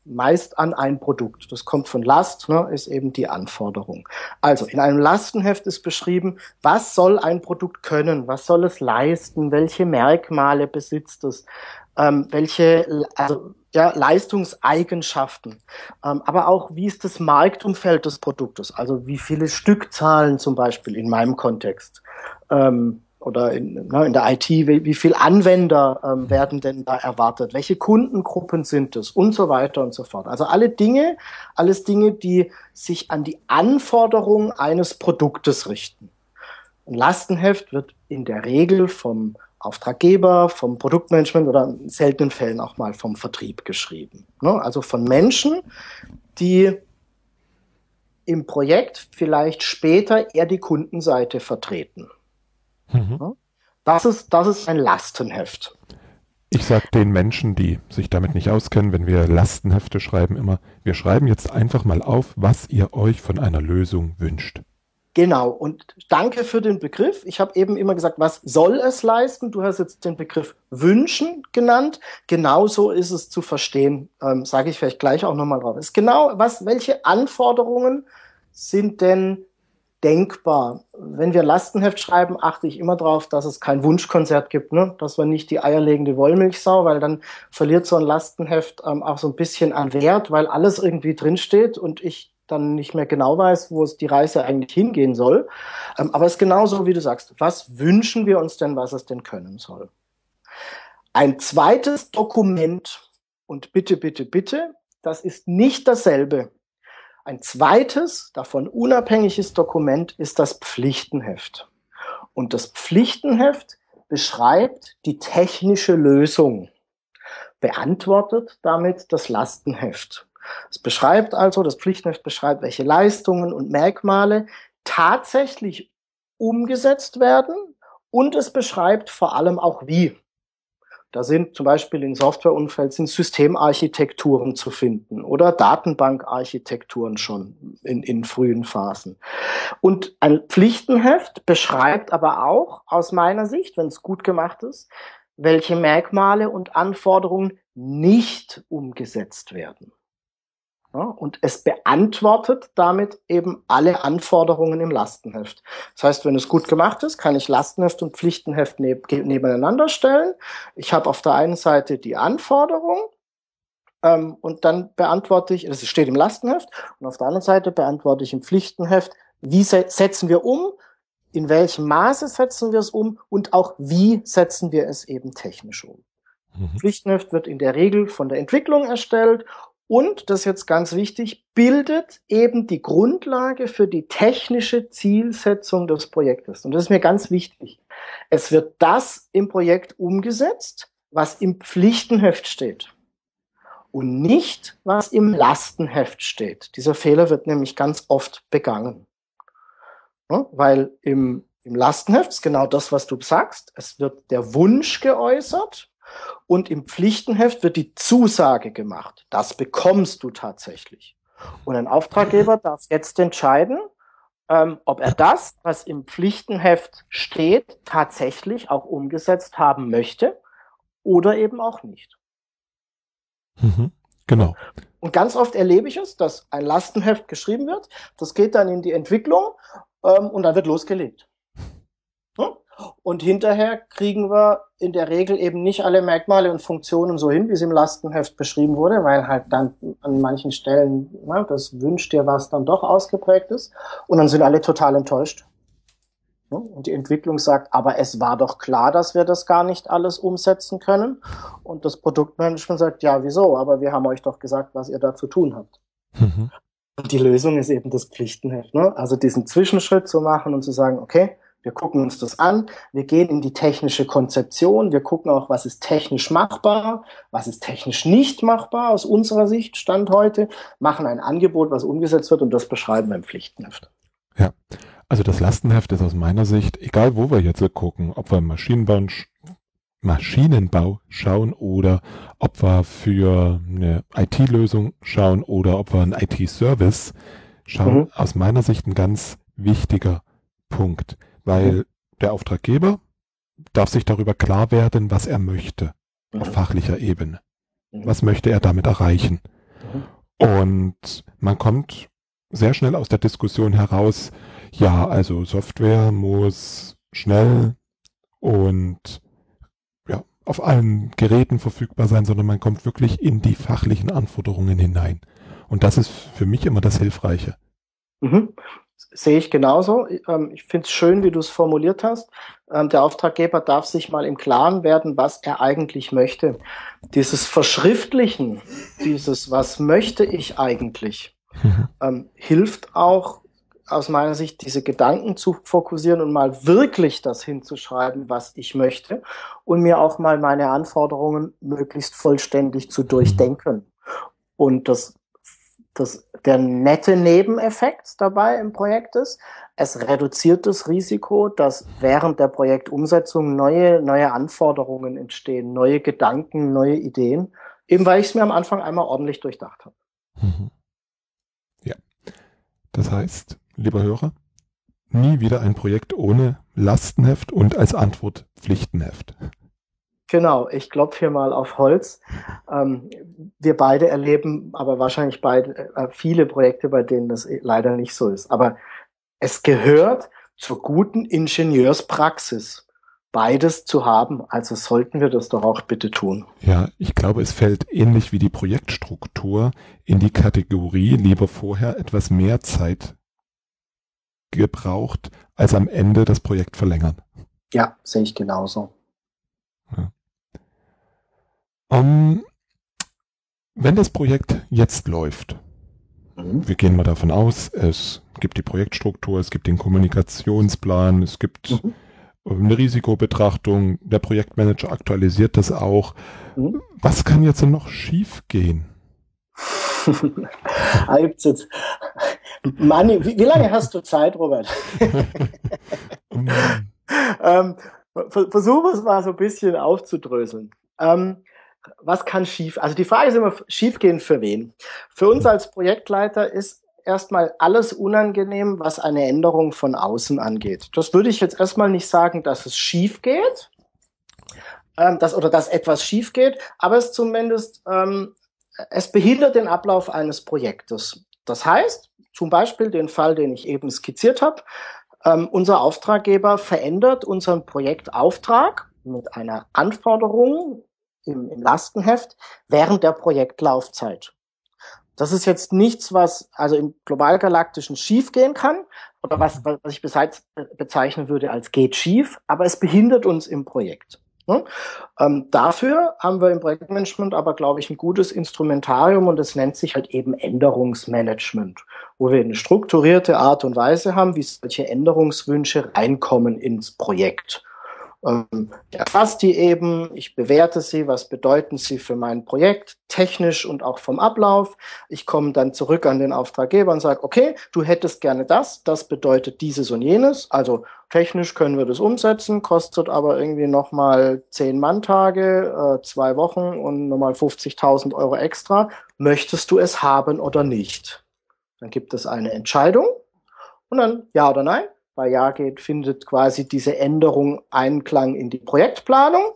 meist an ein Produkt. Das kommt von Last, ne, ist eben die Anforderung. Also in einem Lastenheft ist beschrieben, was soll ein Produkt können, was soll es leisten, welche Merkmale besitzt es, ähm, welche also, ja, Leistungseigenschaften, ähm, aber auch wie ist das Marktumfeld des Produktes, also wie viele Stückzahlen zum Beispiel in meinem Kontext. Ähm, oder in, ne, in der IT, wie, wie viel Anwender ähm, werden denn da erwartet, welche Kundengruppen sind es und so weiter und so fort. Also alle Dinge, alles Dinge, die sich an die Anforderungen eines Produktes richten. Ein Lastenheft wird in der Regel vom Auftraggeber, vom Produktmanagement oder in seltenen Fällen auch mal vom Vertrieb geschrieben. Ne? Also von Menschen, die im Projekt vielleicht später eher die Kundenseite vertreten. Mhm. Das, ist, das ist ein Lastenheft. Ich sage den Menschen, die sich damit nicht auskennen, wenn wir Lastenhefte schreiben, immer, wir schreiben jetzt einfach mal auf, was ihr euch von einer Lösung wünscht. Genau, und danke für den Begriff. Ich habe eben immer gesagt, was soll es leisten? Du hast jetzt den Begriff wünschen genannt. Genauso ist es zu verstehen, ähm, sage ich vielleicht gleich auch nochmal drauf. Ist genau, was, welche Anforderungen sind denn denkbar. Wenn wir Lastenheft schreiben, achte ich immer darauf, dass es kein Wunschkonzert gibt, ne? dass wir nicht die eierlegende Wollmilchsau, weil dann verliert so ein Lastenheft ähm, auch so ein bisschen an Wert, weil alles irgendwie drinsteht und ich dann nicht mehr genau weiß, wo es die Reise eigentlich hingehen soll. Ähm, aber es ist genauso, wie du sagst. Was wünschen wir uns denn, was es denn können soll? Ein zweites Dokument und bitte, bitte, bitte, das ist nicht dasselbe ein zweites, davon unabhängiges Dokument ist das Pflichtenheft. Und das Pflichtenheft beschreibt die technische Lösung, beantwortet damit das Lastenheft. Es beschreibt also, das Pflichtenheft beschreibt, welche Leistungen und Merkmale tatsächlich umgesetzt werden und es beschreibt vor allem auch wie. Da sind zum Beispiel im Softwareumfeld sind Systemarchitekturen zu finden oder Datenbankarchitekturen schon in, in frühen Phasen. Und ein Pflichtenheft beschreibt aber auch aus meiner Sicht, wenn es gut gemacht ist, welche Merkmale und Anforderungen nicht umgesetzt werden. Ja, und es beantwortet damit eben alle Anforderungen im Lastenheft. Das heißt, wenn es gut gemacht ist, kann ich Lastenheft und Pflichtenheft neb nebeneinander stellen. Ich habe auf der einen Seite die Anforderung ähm, und dann beantworte ich, das steht im Lastenheft, und auf der anderen Seite beantworte ich im Pflichtenheft, wie se setzen wir um, in welchem Maße setzen wir es um und auch wie setzen wir es eben technisch um. Mhm. Pflichtenheft wird in der Regel von der Entwicklung erstellt und, das ist jetzt ganz wichtig, bildet eben die Grundlage für die technische Zielsetzung des Projektes. Und das ist mir ganz wichtig. Es wird das im Projekt umgesetzt, was im Pflichtenheft steht. Und nicht, was im Lastenheft steht. Dieser Fehler wird nämlich ganz oft begangen. Weil im, im Lastenheft ist genau das, was du sagst. Es wird der Wunsch geäußert und im Pflichtenheft wird die Zusage gemacht. Das bekommst du tatsächlich. Und ein Auftraggeber darf jetzt entscheiden, ähm, ob er das, was im Pflichtenheft steht, tatsächlich auch umgesetzt haben möchte oder eben auch nicht. Mhm, genau. Und ganz oft erlebe ich es, dass ein Lastenheft geschrieben wird, das geht dann in die Entwicklung ähm, und dann wird losgelegt. Und hinterher kriegen wir in der Regel eben nicht alle Merkmale und Funktionen so hin, wie es im Lastenheft beschrieben wurde, weil halt dann an manchen Stellen na, das wünscht dir was dann doch ausgeprägt ist. Und dann sind alle total enttäuscht. Und die Entwicklung sagt, aber es war doch klar, dass wir das gar nicht alles umsetzen können. Und das Produktmanagement sagt, ja, wieso? Aber wir haben euch doch gesagt, was ihr da zu tun habt. Mhm. Und die Lösung ist eben das Pflichtenheft. Ne? Also diesen Zwischenschritt zu machen und zu sagen, okay, wir gucken uns das an, wir gehen in die technische Konzeption, wir gucken auch, was ist technisch machbar, was ist technisch nicht machbar aus unserer Sicht, Stand heute, machen ein Angebot, was umgesetzt wird und das beschreiben wir im Pflichtenheft. Ja, also das Lastenheft ist aus meiner Sicht, egal wo wir jetzt gucken, ob wir Maschinenbau, Maschinenbau schauen oder ob wir für eine IT-Lösung schauen oder ob wir einen IT-Service schauen, mhm. aus meiner Sicht ein ganz wichtiger Punkt, weil mhm. der Auftraggeber darf sich darüber klar werden, was er möchte mhm. auf fachlicher Ebene. Mhm. Was möchte er damit erreichen? Mhm. Und man kommt sehr schnell aus der Diskussion heraus, ja, also Software muss schnell und ja, auf allen Geräten verfügbar sein, sondern man kommt wirklich in die fachlichen Anforderungen hinein. Und das ist für mich immer das Hilfreiche. Mhm. Sehe ich genauso. Ähm, ich finde es schön, wie du es formuliert hast. Ähm, der Auftraggeber darf sich mal im Klaren werden, was er eigentlich möchte. Dieses Verschriftlichen, dieses, was möchte ich eigentlich, mhm. hilft auch aus meiner Sicht diese Gedanken zu fokussieren und mal wirklich das hinzuschreiben, was ich möchte und mir auch mal meine Anforderungen möglichst vollständig zu durchdenken. Und das, das, der nette Nebeneffekt dabei im Projekt ist, es reduziert das Risiko, dass während der Projektumsetzung neue, neue Anforderungen entstehen, neue Gedanken, neue Ideen, eben weil ich es mir am Anfang einmal ordentlich durchdacht habe. Mhm. Ja. Das heißt, lieber Hörer, nie wieder ein Projekt ohne Lastenheft und als Antwort Pflichtenheft. Genau, ich klopfe hier mal auf Holz. Ähm, wir beide erleben aber wahrscheinlich beide äh, viele Projekte, bei denen das leider nicht so ist. Aber es gehört zur guten Ingenieurspraxis, beides zu haben. Also sollten wir das doch auch bitte tun. Ja, ich glaube, es fällt ähnlich wie die Projektstruktur in die Kategorie lieber vorher etwas mehr Zeit gebraucht, als am Ende das Projekt verlängern. Ja, sehe ich genauso. Ja. Um, ähm, wenn das Projekt jetzt läuft, mhm. wir gehen mal davon aus, es gibt die Projektstruktur, es gibt den Kommunikationsplan, es gibt mhm. eine Risikobetrachtung, der Projektmanager aktualisiert das auch. Mhm. Was kann jetzt noch schief gehen? jetzt. Manni, wie, wie, lange hast du Zeit, Robert? ähm, versuche es mal so ein bisschen aufzudröseln. Ähm, was kann schief? Also die Frage ist immer, schiefgehen für wen? Für uns als Projektleiter ist erstmal alles unangenehm, was eine Änderung von außen angeht. Das würde ich jetzt erstmal nicht sagen, dass es schief geht, ähm, dass, oder dass etwas schief geht, aber es zumindest ähm, es behindert den Ablauf eines Projektes. Das heißt, zum Beispiel den Fall, den ich eben skizziert habe, ähm, unser Auftraggeber verändert unseren Projektauftrag mit einer Anforderung im, im Lastenheft während der Projektlaufzeit. Das ist jetzt nichts, was also im globalgalaktischen schiefgehen kann oder was, was ich beseits bezeichnen würde als geht schief, aber es behindert uns im Projekt. Ne? Ähm, dafür haben wir im Projektmanagement aber, glaube ich, ein gutes Instrumentarium und es nennt sich halt eben Änderungsmanagement, wo wir eine strukturierte Art und Weise haben, wie solche Änderungswünsche reinkommen ins Projekt. Ähm, ich erfasse die eben, ich bewerte sie, was bedeuten sie für mein Projekt, technisch und auch vom Ablauf. Ich komme dann zurück an den Auftraggeber und sage, okay, du hättest gerne das, das bedeutet dieses und jenes. Also technisch können wir das umsetzen, kostet aber irgendwie nochmal zehn Manntage, äh, zwei Wochen und nochmal 50.000 Euro extra. Möchtest du es haben oder nicht? Dann gibt es eine Entscheidung und dann ja oder nein bei Ja geht, findet quasi diese Änderung Einklang in die Projektplanung.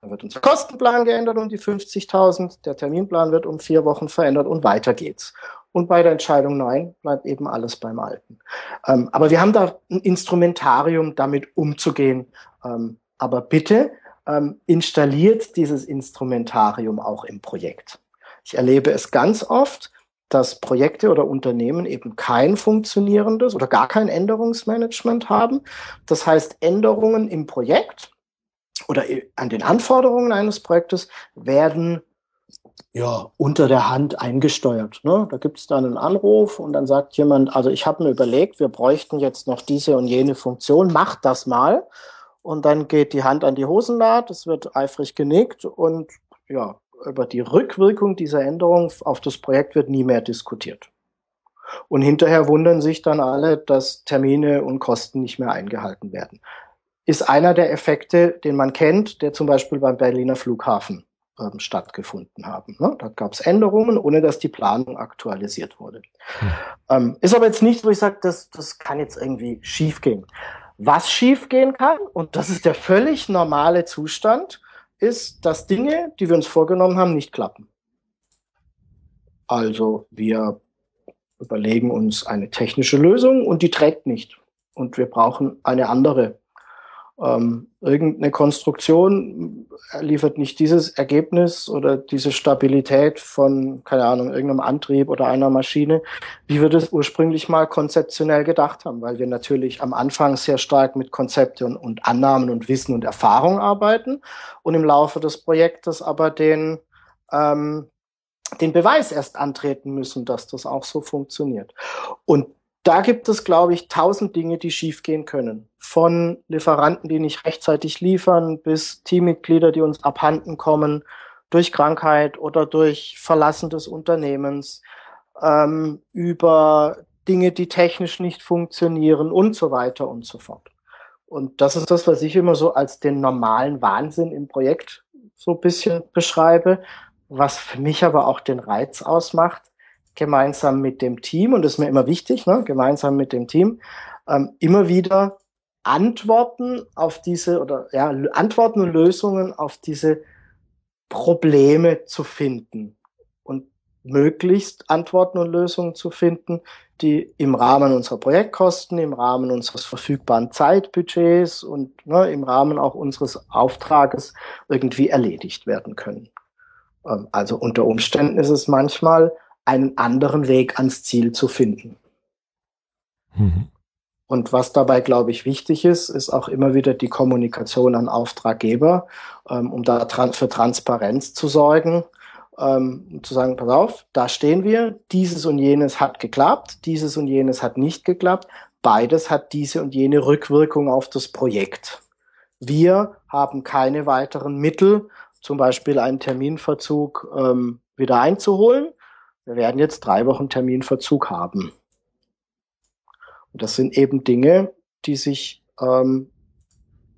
Dann wird unser Kostenplan geändert um die 50.000, der Terminplan wird um vier Wochen verändert und weiter geht's. Und bei der Entscheidung nein, bleibt eben alles beim Alten. Ähm, aber wir haben da ein Instrumentarium, damit umzugehen. Ähm, aber bitte ähm, installiert dieses Instrumentarium auch im Projekt. Ich erlebe es ganz oft, dass Projekte oder Unternehmen eben kein funktionierendes oder gar kein Änderungsmanagement haben. Das heißt, Änderungen im Projekt oder an den Anforderungen eines Projektes werden ja, unter der Hand eingesteuert. Ne? Da gibt es dann einen Anruf und dann sagt jemand, also ich habe mir überlegt, wir bräuchten jetzt noch diese und jene Funktion, macht das mal. Und dann geht die Hand an die Hosennaht, es wird eifrig genickt und ja, über die Rückwirkung dieser Änderung auf das Projekt wird nie mehr diskutiert. Und hinterher wundern sich dann alle, dass Termine und Kosten nicht mehr eingehalten werden. Ist einer der Effekte, den man kennt, der zum Beispiel beim Berliner Flughafen ähm, stattgefunden haben. Ne? Da gab es Änderungen, ohne dass die Planung aktualisiert wurde. Hm. Ähm, ist aber jetzt nicht, wo ich sage, das, das kann jetzt irgendwie schiefgehen. Was schiefgehen kann, und das ist der völlig normale Zustand, ist, dass Dinge, die wir uns vorgenommen haben, nicht klappen. Also wir überlegen uns eine technische Lösung und die trägt nicht. Und wir brauchen eine andere ähm, irgendeine Konstruktion liefert nicht dieses Ergebnis oder diese Stabilität von, keine Ahnung, irgendeinem Antrieb oder einer Maschine, wie wir das ursprünglich mal konzeptionell gedacht haben, weil wir natürlich am Anfang sehr stark mit Konzepten und Annahmen und Wissen und Erfahrung arbeiten und im Laufe des Projektes aber den, ähm, den Beweis erst antreten müssen, dass das auch so funktioniert. Und da gibt es, glaube ich, tausend Dinge, die schiefgehen können. Von Lieferanten, die nicht rechtzeitig liefern, bis Teammitglieder, die uns abhanden kommen durch Krankheit oder durch Verlassen des Unternehmens, ähm, über Dinge, die technisch nicht funktionieren und so weiter und so fort. Und das ist das, was ich immer so als den normalen Wahnsinn im Projekt so ein bisschen beschreibe, was für mich aber auch den Reiz ausmacht, gemeinsam mit dem Team, und das ist mir immer wichtig, ne, gemeinsam mit dem Team, ähm, immer wieder Antworten auf diese oder ja, Antworten und Lösungen auf diese Probleme zu finden und möglichst Antworten und Lösungen zu finden, die im Rahmen unserer Projektkosten, im Rahmen unseres verfügbaren Zeitbudgets und ne, im Rahmen auch unseres Auftrages irgendwie erledigt werden können. Ähm, also unter Umständen ist es manchmal einen anderen Weg ans Ziel zu finden. Mhm. Und was dabei, glaube ich, wichtig ist, ist auch immer wieder die Kommunikation an Auftraggeber, ähm, um da für Transparenz zu sorgen, ähm, zu sagen, pass auf, da stehen wir, dieses und jenes hat geklappt, dieses und jenes hat nicht geklappt, beides hat diese und jene Rückwirkung auf das Projekt. Wir haben keine weiteren Mittel, zum Beispiel einen Terminverzug ähm, wieder einzuholen wir werden jetzt drei Wochen Terminverzug haben. Und das sind eben Dinge, die sich, ähm,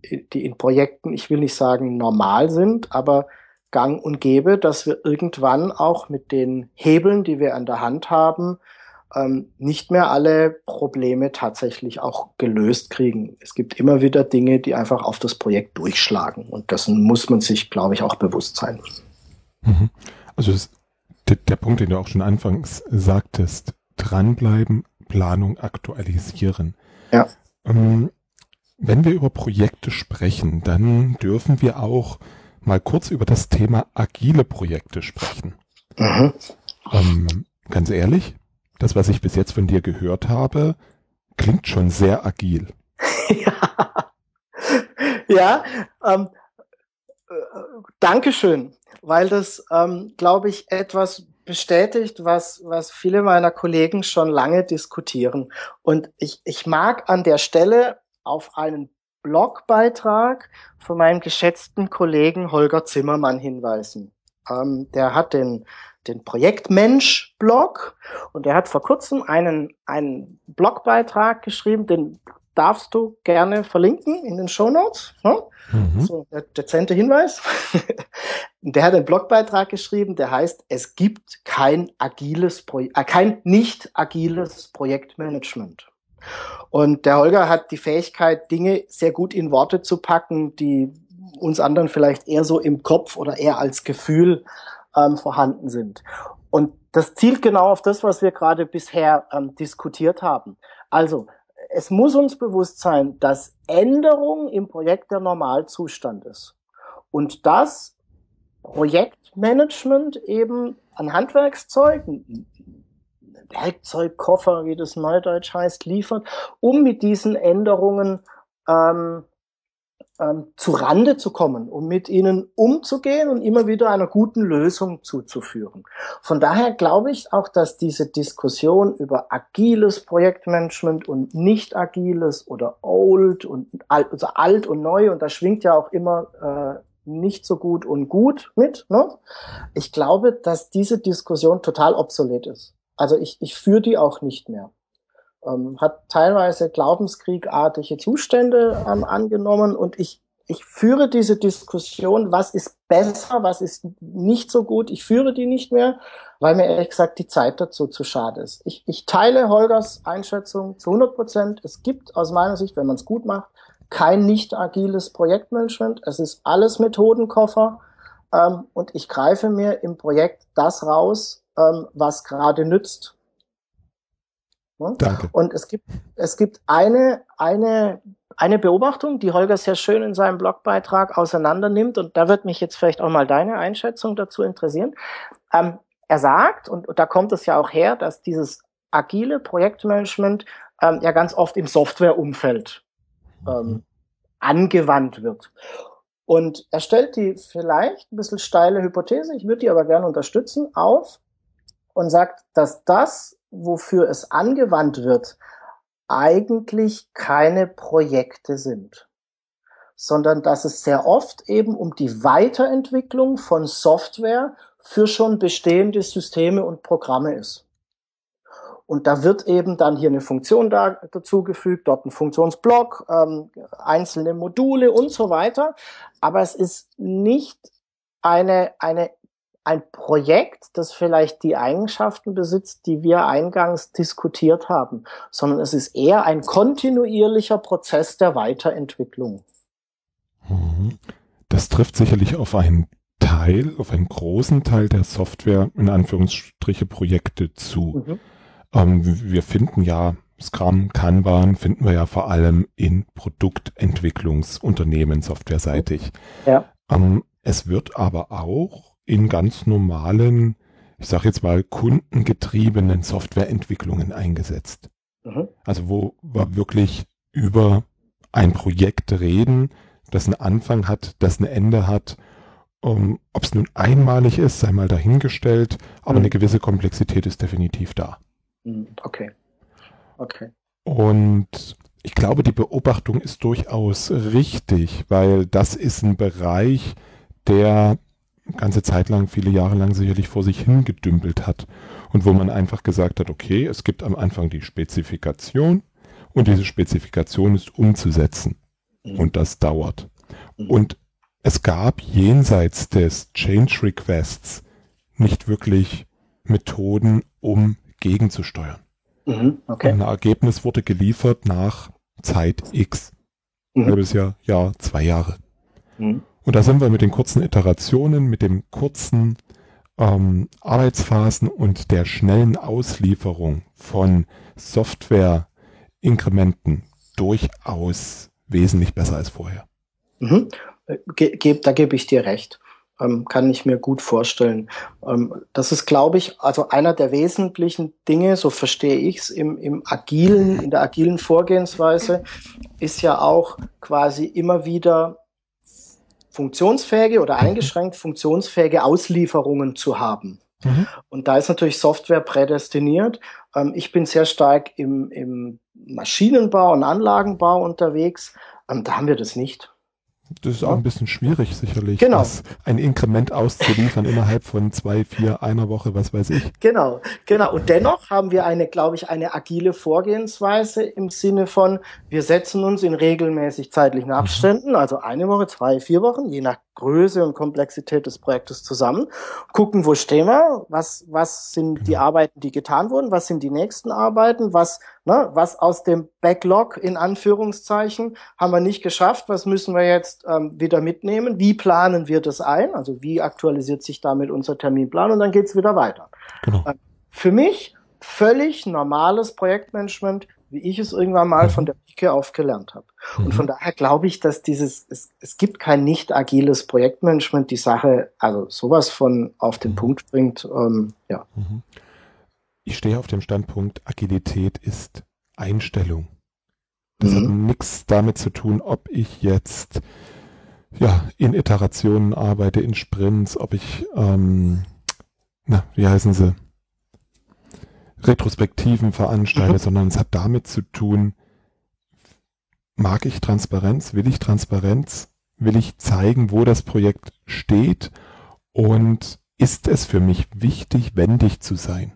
die in Projekten, ich will nicht sagen normal sind, aber gang und gäbe, dass wir irgendwann auch mit den Hebeln, die wir an der Hand haben, ähm, nicht mehr alle Probleme tatsächlich auch gelöst kriegen. Es gibt immer wieder Dinge, die einfach auf das Projekt durchschlagen. Und dessen muss man sich, glaube ich, auch bewusst sein. Mhm. Also es der, Punkt, den du auch schon anfangs sagtest, dranbleiben, Planung aktualisieren. Ja. Ähm, wenn wir über Projekte sprechen, dann dürfen wir auch mal kurz über das Thema agile Projekte sprechen. Mhm. Ähm, ganz ehrlich, das, was ich bis jetzt von dir gehört habe, klingt schon sehr agil. ja, ja ähm, äh, Dankeschön weil das, ähm, glaube ich, etwas bestätigt, was, was viele meiner Kollegen schon lange diskutieren. Und ich, ich mag an der Stelle auf einen Blogbeitrag von meinem geschätzten Kollegen Holger Zimmermann hinweisen. Ähm, der hat den, den Projektmensch-Blog und er hat vor kurzem einen, einen Blogbeitrag geschrieben, den darfst du gerne verlinken in den Show Notes. Ne? Mhm. So, der dezente Hinweis. der hat einen Blogbeitrag geschrieben, der heißt, es gibt kein agiles Projekt, äh, kein nicht agiles Projektmanagement. Und der Holger hat die Fähigkeit, Dinge sehr gut in Worte zu packen, die uns anderen vielleicht eher so im Kopf oder eher als Gefühl ähm, vorhanden sind. Und das zielt genau auf das, was wir gerade bisher ähm, diskutiert haben. Also es muss uns bewusst sein, dass Änderung im Projekt der Normalzustand ist. Und das Projektmanagement eben an Handwerkszeug, Werkzeugkoffer, wie das neudeutsch heißt, liefert, um mit diesen Änderungen ähm, ähm, zu Rande zu kommen, um mit ihnen umzugehen und immer wieder einer guten Lösung zuzuführen. Von daher glaube ich auch, dass diese Diskussion über agiles Projektmanagement und nicht agiles oder old und alt, also alt und neu, und da schwingt ja auch immer äh, nicht so gut und gut mit. Ne? Ich glaube, dass diese Diskussion total obsolet ist. Also ich, ich führe die auch nicht mehr ähm, hat teilweise glaubenskriegartige Zustände ähm, angenommen und ich, ich führe diese Diskussion, was ist besser, was ist nicht so gut, ich führe die nicht mehr, weil mir ehrlich gesagt die Zeit dazu zu schade ist. Ich, ich teile Holgers Einschätzung zu 100 Prozent. Es gibt aus meiner Sicht, wenn man es gut macht, kein nicht agiles Projektmanagement. Es ist alles Methodenkoffer ähm, und ich greife mir im Projekt das raus, ähm, was gerade nützt? Danke. Und es gibt, es gibt eine, eine, eine Beobachtung, die Holger sehr schön in seinem Blogbeitrag auseinander nimmt, und da wird mich jetzt vielleicht auch mal deine Einschätzung dazu interessieren. Ähm, er sagt, und, und da kommt es ja auch her, dass dieses agile Projektmanagement ähm, ja ganz oft im Softwareumfeld ähm, angewandt wird. Und er stellt die vielleicht ein bisschen steile Hypothese, ich würde die aber gerne unterstützen, auf und sagt, dass das wofür es angewandt wird, eigentlich keine Projekte sind, sondern dass es sehr oft eben um die Weiterentwicklung von Software für schon bestehende Systeme und Programme ist. Und da wird eben dann hier eine Funktion da, dazugefügt, dort ein Funktionsblock, ähm, einzelne Module und so weiter. Aber es ist nicht eine, eine ein Projekt, das vielleicht die Eigenschaften besitzt, die wir eingangs diskutiert haben, sondern es ist eher ein kontinuierlicher Prozess der Weiterentwicklung. Mhm. Das trifft sicherlich auf einen Teil, auf einen großen Teil der Software, in Anführungsstriche Projekte zu. Mhm. Ähm, wir finden ja Scrum, Kanban finden wir ja vor allem in Produktentwicklungsunternehmen softwareseitig. Ja. Ähm, es wird aber auch in ganz normalen, ich sage jetzt mal, kundengetriebenen Softwareentwicklungen eingesetzt. Mhm. Also wo wir wirklich über ein Projekt reden, das einen Anfang hat, das ein Ende hat. Um, Ob es nun einmalig ist, sei mal dahingestellt, aber mhm. eine gewisse Komplexität ist definitiv da. Mhm. Okay. Okay. Und ich glaube, die Beobachtung ist durchaus richtig, weil das ist ein Bereich, der ganze Zeit lang, viele Jahre lang sicherlich vor sich hingedümpelt hat. Und wo man einfach gesagt hat, okay, es gibt am Anfang die Spezifikation und diese Spezifikation ist umzusetzen. Mhm. Und das dauert. Und es gab jenseits des Change Requests nicht wirklich Methoden, um gegenzusteuern. Mhm, okay. Ein Ergebnis wurde geliefert nach Zeit X. Mhm. Halbes Jahr, Jahr, zwei Jahre. Mhm. Und da sind wir mit den kurzen Iterationen, mit dem kurzen ähm, Arbeitsphasen und der schnellen Auslieferung von Software-Inkrementen durchaus wesentlich besser als vorher. Mhm. Ge ge da gebe ich dir recht. Ähm, kann ich mir gut vorstellen. Ähm, das ist, glaube ich, also einer der wesentlichen Dinge, so verstehe ich es, im, im agilen, in der agilen Vorgehensweise, ist ja auch quasi immer wieder funktionsfähige oder mhm. eingeschränkt funktionsfähige Auslieferungen zu haben. Mhm. Und da ist natürlich Software prädestiniert. Ähm, ich bin sehr stark im, im Maschinenbau und Anlagenbau unterwegs. Ähm, da haben wir das nicht. Das ist auch ein bisschen schwierig, sicherlich. Genau. Ein Inkrement auszuliefern innerhalb von zwei, vier, einer Woche, was weiß ich. Genau, genau. Und dennoch haben wir eine, glaube ich, eine agile Vorgehensweise im Sinne von, wir setzen uns in regelmäßig zeitlichen mhm. Abständen, mhm. also eine Woche, zwei, vier Wochen, je nach Größe und Komplexität des Projektes zusammen, gucken, wo stehen wir, was, was sind genau. die Arbeiten, die getan wurden, was sind die nächsten Arbeiten, was, ne, was aus dem Backlog in Anführungszeichen haben wir nicht geschafft, was müssen wir jetzt jetzt ähm, wieder mitnehmen. Wie planen wir das ein? Also wie aktualisiert sich damit unser Terminplan? Und dann geht's wieder weiter. Genau. Ähm, für mich völlig normales Projektmanagement, wie ich es irgendwann mal mhm. von der Pike auf gelernt habe. Mhm. Und von daher glaube ich, dass dieses, es, es gibt kein nicht agiles Projektmanagement, die Sache also sowas von auf den mhm. Punkt bringt. Ähm, ja. Mhm. Ich stehe auf dem Standpunkt, Agilität ist Einstellung. Das mhm. hat nichts damit zu tun, ob ich jetzt ja, in Iterationen arbeite, in Sprints, ob ich, ähm, na, wie heißen sie, Retrospektiven veranstalte, mhm. sondern es hat damit zu tun, mag ich Transparenz, will ich Transparenz, will ich zeigen, wo das Projekt steht und ist es für mich wichtig, wendig zu sein?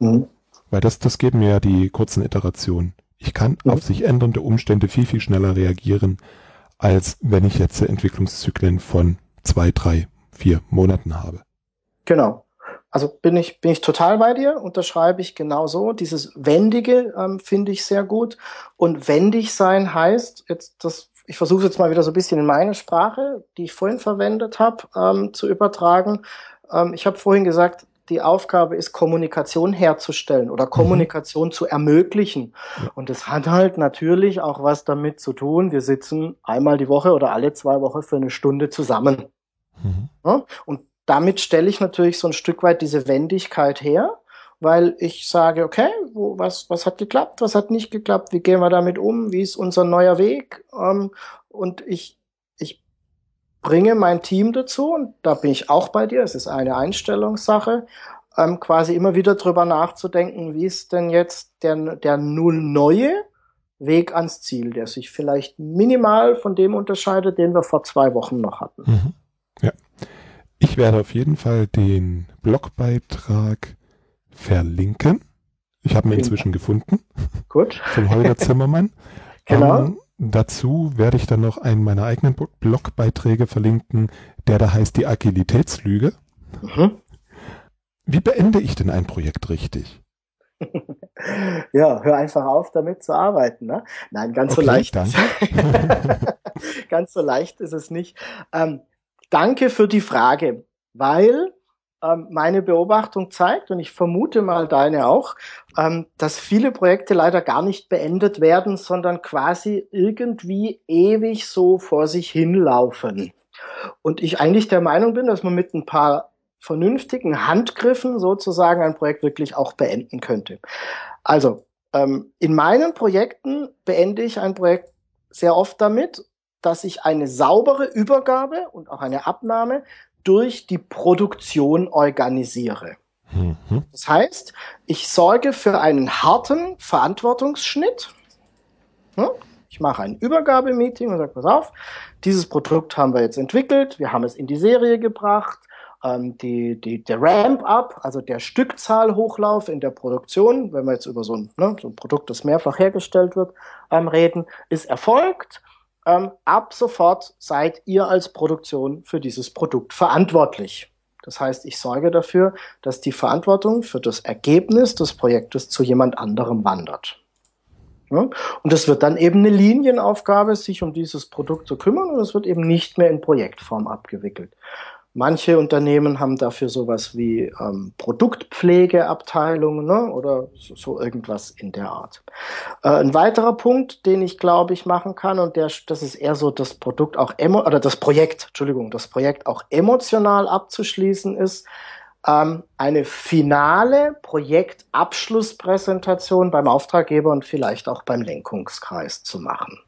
Mhm. Weil das, das geben mir ja die kurzen Iterationen. Ich kann mhm. auf sich ändernde Umstände viel, viel schneller reagieren, als wenn ich jetzt Entwicklungszyklen von zwei, drei, vier Monaten habe. Genau. Also bin ich, bin ich total bei dir, unterschreibe ich genauso. Dieses Wendige ähm, finde ich sehr gut. Und wendig sein heißt, jetzt das, ich versuche jetzt mal wieder so ein bisschen in meine Sprache, die ich vorhin verwendet habe, ähm, zu übertragen. Ähm, ich habe vorhin gesagt, die Aufgabe ist, Kommunikation herzustellen oder mhm. Kommunikation mhm. zu ermöglichen. Und das hat halt natürlich auch was damit zu tun. Wir sitzen einmal die Woche oder alle zwei Wochen für eine Stunde zusammen. Mhm. Ja? Und damit stelle ich natürlich so ein Stück weit diese Wendigkeit her, weil ich sage, okay, wo, was, was hat geklappt, was hat nicht geklappt, wie gehen wir damit um, wie ist unser neuer Weg? Ähm, und ich bringe mein Team dazu, und da bin ich auch bei dir, es ist eine Einstellungssache, ähm, quasi immer wieder drüber nachzudenken, wie ist denn jetzt der, der null neue Weg ans Ziel, der sich vielleicht minimal von dem unterscheidet, den wir vor zwei Wochen noch hatten. Mhm. Ja. Ich werde auf jeden Fall den Blogbeitrag verlinken. Ich habe ihn inzwischen gefunden. Gut. Vom Holger Zimmermann. genau. Ähm, dazu werde ich dann noch einen meiner eigenen Blogbeiträge verlinken, der da heißt die Agilitätslüge. Mhm. Wie beende ich denn ein Projekt richtig? ja, hör einfach auf, damit zu arbeiten. Ne? Nein, ganz okay, so leicht. Danke. ganz so leicht ist es nicht. Ähm, danke für die Frage, weil meine Beobachtung zeigt, und ich vermute mal deine auch, ähm, dass viele Projekte leider gar nicht beendet werden, sondern quasi irgendwie ewig so vor sich hinlaufen. Und ich eigentlich der Meinung bin, dass man mit ein paar vernünftigen Handgriffen sozusagen ein Projekt wirklich auch beenden könnte. Also, ähm, in meinen Projekten beende ich ein Projekt sehr oft damit, dass ich eine saubere Übergabe und auch eine Abnahme durch die Produktion organisiere. Mhm. Das heißt, ich sorge für einen harten Verantwortungsschnitt. Ich mache ein Übergabemeeting und sage, pass auf, dieses Produkt haben wir jetzt entwickelt, wir haben es in die Serie gebracht, ähm, die, die, der Ramp-up, also der Stückzahlhochlauf in der Produktion, wenn wir jetzt über so ein, ne, so ein Produkt, das mehrfach hergestellt wird, ähm, reden, ist erfolgt ähm, ab sofort seid ihr als Produktion für dieses Produkt verantwortlich. Das heißt, ich sorge dafür, dass die Verantwortung für das Ergebnis des Projektes zu jemand anderem wandert. Ja? Und es wird dann eben eine Linienaufgabe, sich um dieses Produkt zu kümmern und es wird eben nicht mehr in Projektform abgewickelt. Manche Unternehmen haben dafür sowas wie ähm, Produktpflegeabteilungen ne, oder so, so, irgendwas in der Art. Äh, ein weiterer Punkt, den ich glaube ich machen kann und der, das ist eher so das Produkt auch emo oder das Projekt, Entschuldigung, das Projekt auch emotional abzuschließen ist, ähm, eine finale Projektabschlusspräsentation beim Auftraggeber und vielleicht auch beim Lenkungskreis zu machen.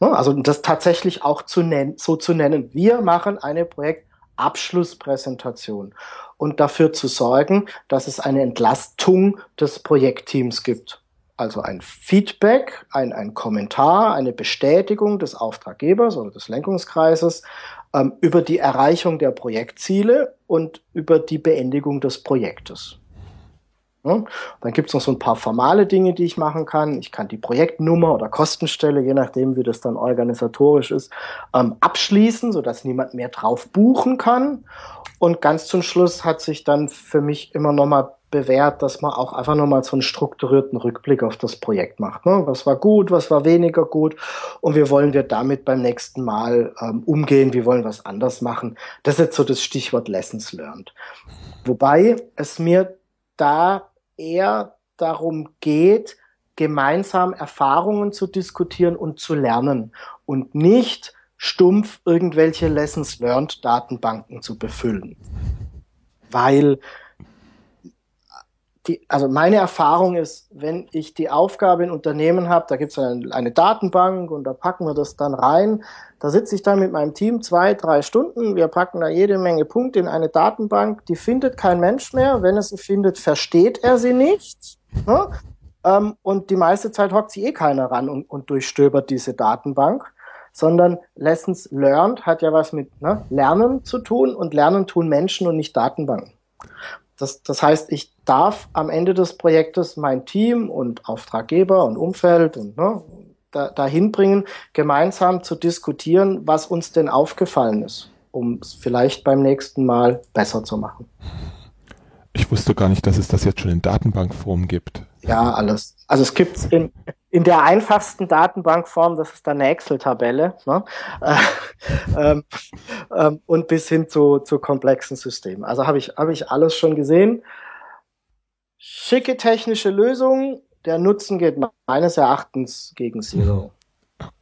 Ne, also das tatsächlich auch zu nennen, so zu nennen. Wir machen eine Projekt Abschlusspräsentation und dafür zu sorgen, dass es eine Entlastung des Projektteams gibt. Also ein Feedback, ein, ein Kommentar, eine Bestätigung des Auftraggebers oder des Lenkungskreises ähm, über die Erreichung der Projektziele und über die Beendigung des Projektes. Ja, dann gibt es noch so ein paar formale Dinge, die ich machen kann. Ich kann die Projektnummer oder Kostenstelle, je nachdem, wie das dann organisatorisch ist, ähm, abschließen, sodass niemand mehr drauf buchen kann. Und ganz zum Schluss hat sich dann für mich immer noch mal bewährt, dass man auch einfach nochmal so einen strukturierten Rückblick auf das Projekt macht. Ne? Was war gut, was war weniger gut und wie wollen wir damit beim nächsten Mal ähm, umgehen, wie wollen wir es anders machen. Das ist jetzt so das Stichwort Lessons Learned. Wobei es mir da eher darum geht, gemeinsam Erfahrungen zu diskutieren und zu lernen und nicht stumpf irgendwelche Lessons Learned Datenbanken zu befüllen. Weil die, also meine Erfahrung ist, wenn ich die Aufgabe in Unternehmen habe, da gibt es eine, eine, Datenbank und da packen wir das dann rein. Da sitze ich dann mit meinem Team zwei, drei Stunden. Wir packen da jede Menge Punkte in eine Datenbank. Die findet kein Mensch mehr. Wenn er sie findet, versteht er sie nicht. Ne? Ähm, und die meiste Zeit hockt sie eh keiner ran und, und durchstöbert diese Datenbank. Sondern Lessons Learned hat ja was mit ne, Lernen zu tun und Lernen tun Menschen und nicht Datenbanken. Das, das heißt, ich darf am Ende des Projektes mein Team und Auftraggeber und Umfeld und ne, da, dahin bringen, gemeinsam zu diskutieren, was uns denn aufgefallen ist, um es vielleicht beim nächsten Mal besser zu machen. Ich wusste gar nicht, dass es das jetzt schon in Datenbankform gibt. Ja, alles. Also es gibt in, in der einfachsten Datenbankform, das ist dann eine Excel-Tabelle, ne? äh, ähm, ähm, und bis hin zu, zu komplexen Systemen. Also habe ich, hab ich alles schon gesehen. Schicke technische Lösungen, der Nutzen geht meines Erachtens gegen Zero.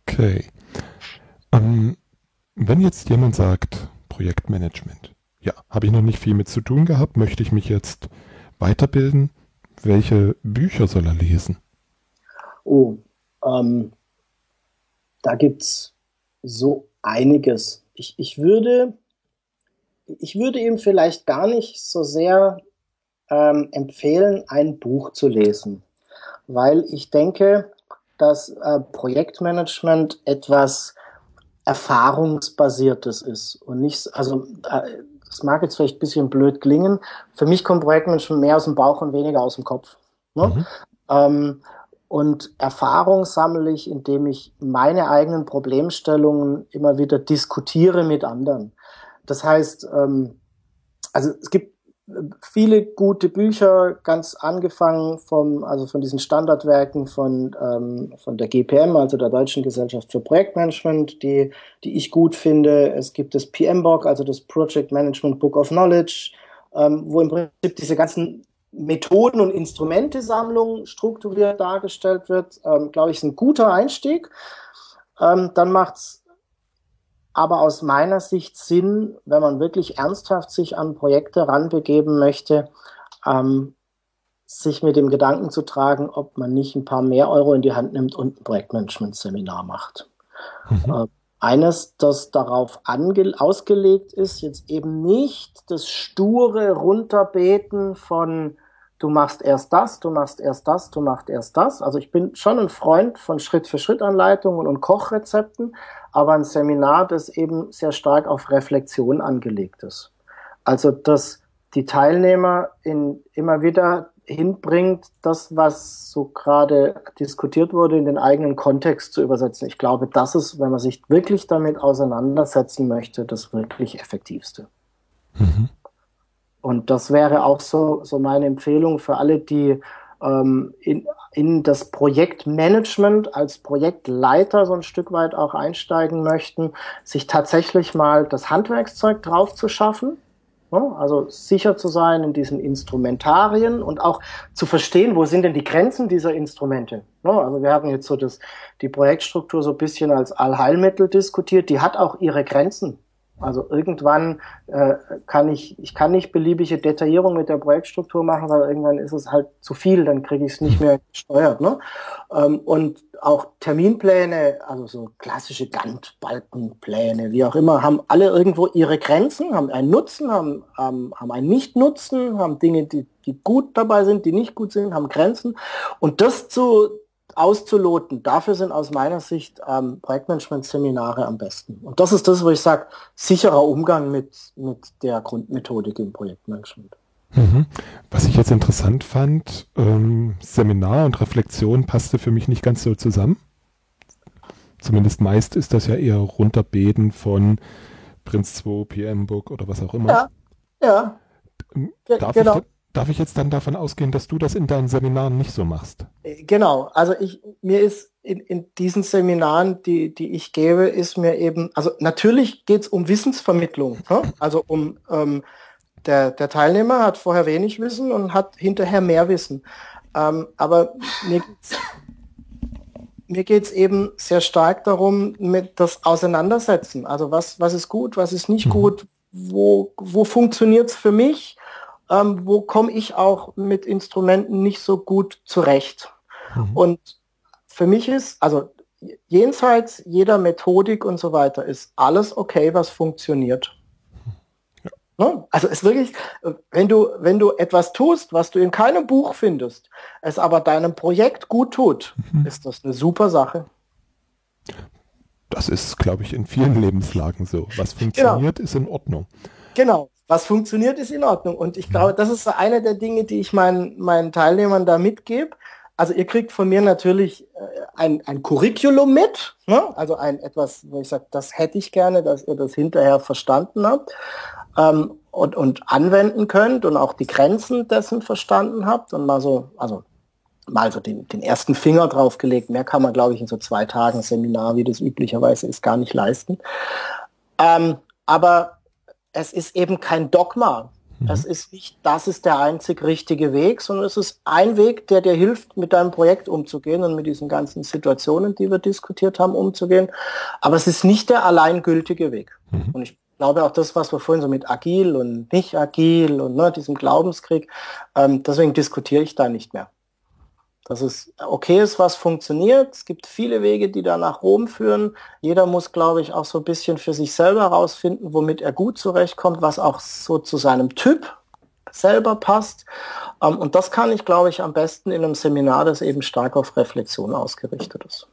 Okay. Ähm, wenn jetzt jemand sagt, Projektmanagement, ja, habe ich noch nicht viel mit zu tun gehabt, möchte ich mich jetzt weiterbilden, welche Bücher soll er lesen? Oh, ähm, da gibt's so einiges. Ich, ich würde, ich würde ihm vielleicht gar nicht so sehr ähm, empfehlen, ein Buch zu lesen, weil ich denke, dass äh, Projektmanagement etwas erfahrungsbasiertes ist und nicht, also äh, das mag jetzt vielleicht ein bisschen blöd klingen. Für mich kommt Projektmanagement mehr aus dem Bauch und weniger aus dem Kopf. Ne? Mhm. Ähm, und Erfahrung sammle ich, indem ich meine eigenen Problemstellungen immer wieder diskutiere mit anderen. Das heißt, ähm, also es gibt viele gute Bücher, ganz angefangen vom, also von diesen Standardwerken von, ähm, von der GPM, also der Deutschen Gesellschaft für Projektmanagement, die, die ich gut finde. Es gibt das PMBOK, also das Project Management Book of Knowledge, ähm, wo im Prinzip diese ganzen Methoden- und Instrumentesammlung strukturiert dargestellt wird, ähm, glaube ich, ist ein guter Einstieg. Ähm, dann macht's aber aus meiner Sicht Sinn, wenn man wirklich ernsthaft sich an Projekte ranbegeben möchte, ähm, sich mit dem Gedanken zu tragen, ob man nicht ein paar mehr Euro in die Hand nimmt und ein Projektmanagement-Seminar macht. Mhm. Äh, eines, das darauf ausgelegt ist, jetzt eben nicht das sture Runterbeten von du machst erst das, du machst erst das, du machst erst das. Also ich bin schon ein Freund von Schritt-für-Schritt-Anleitungen und Kochrezepten, aber ein Seminar, das eben sehr stark auf Reflexion angelegt ist. Also dass die Teilnehmer in, immer wieder hinbringt, das, was so gerade diskutiert wurde, in den eigenen Kontext zu übersetzen. Ich glaube, das ist, wenn man sich wirklich damit auseinandersetzen möchte, das wirklich effektivste. Mhm. Und das wäre auch so, so meine Empfehlung für alle, die ähm, in, in das Projektmanagement als Projektleiter so ein Stück weit auch einsteigen möchten, sich tatsächlich mal das Handwerkszeug drauf zu schaffen. Ne? Also sicher zu sein in diesen Instrumentarien und auch zu verstehen, wo sind denn die Grenzen dieser Instrumente. Ne? Also wir haben jetzt so das, die Projektstruktur so ein bisschen als Allheilmittel diskutiert. Die hat auch ihre Grenzen. Also irgendwann äh, kann ich, ich kann nicht beliebige Detaillierung mit der Projektstruktur machen, weil irgendwann ist es halt zu viel, dann kriege ich es nicht mehr gesteuert. Ne? Ähm, und auch Terminpläne, also so klassische Gantt-Balkenpläne, wie auch immer, haben alle irgendwo ihre Grenzen, haben einen Nutzen, haben, haben, haben einen Nicht-Nutzen, haben Dinge, die, die gut dabei sind, die nicht gut sind, haben Grenzen. Und das zu auszuloten, dafür sind aus meiner Sicht ähm, Projektmanagement-Seminare am besten. Und das ist das, wo ich sage, sicherer Umgang mit, mit der Grundmethodik im Projektmanagement. Mhm. Was ich jetzt interessant fand, ähm, Seminar und Reflexion passte für mich nicht ganz so zusammen. Zumindest meist ist das ja eher runterbeten von Prinz 2, PM Book oder was auch immer. Ja, ja. Darf, genau. ich, darf ich jetzt dann davon ausgehen, dass du das in deinen Seminaren nicht so machst? Äh, genau, also ich, mir ist in, in diesen Seminaren, die, die ich gebe, ist mir eben, also natürlich geht es um Wissensvermittlung, ne? also um ähm, der, der Teilnehmer hat vorher wenig Wissen und hat hinterher mehr Wissen. Ähm, aber mir geht's, mir geht's eben sehr stark darum, mit das Auseinandersetzen. Also was, was ist gut, was ist nicht mhm. gut, wo, wo funktioniert es für mich, ähm, wo komme ich auch mit Instrumenten nicht so gut zurecht. Mhm. Und für mich ist, also jenseits jeder Methodik und so weiter, ist alles okay, was funktioniert. Ne? Also es wirklich, wenn du, wenn du etwas tust, was du in keinem Buch findest, es aber deinem Projekt gut tut, mhm. ist das eine super Sache. Das ist, glaube ich, in vielen Lebenslagen so. Was genau. funktioniert, genau. ist in Ordnung. Genau. Was funktioniert, ist in Ordnung. Und ich glaube, das ist eine der Dinge, die ich meinen, meinen Teilnehmern da mitgebe. Also ihr kriegt von mir natürlich äh, ein, ein Curriculum mit, ne? also ein etwas, wo ich sage, das hätte ich gerne, dass ihr das hinterher verstanden habt ähm, und, und anwenden könnt und auch die Grenzen dessen verstanden habt und mal so, also mal so den, den ersten Finger draufgelegt. Mehr kann man, glaube ich, in so zwei Tagen Seminar, wie das üblicherweise ist, gar nicht leisten. Ähm, aber es ist eben kein Dogma. Mhm. Es ist nicht, das ist der einzig richtige Weg, sondern es ist ein Weg, der dir hilft, mit deinem Projekt umzugehen und mit diesen ganzen Situationen, die wir diskutiert haben, umzugehen. Aber es ist nicht der alleingültige Weg. Mhm. Und ich glaube auch das, was wir vorhin so mit agil und nicht agil und ne, diesem Glaubenskrieg, ähm, deswegen diskutiere ich da nicht mehr. Dass es okay ist, was funktioniert. Es gibt viele Wege, die da nach Rom führen. Jeder muss, glaube ich, auch so ein bisschen für sich selber herausfinden, womit er gut zurechtkommt, was auch so zu seinem Typ selber passt. Ähm, und das kann ich, glaube ich, am besten in einem Seminar, das eben stark auf Reflexion ausgerichtet ist.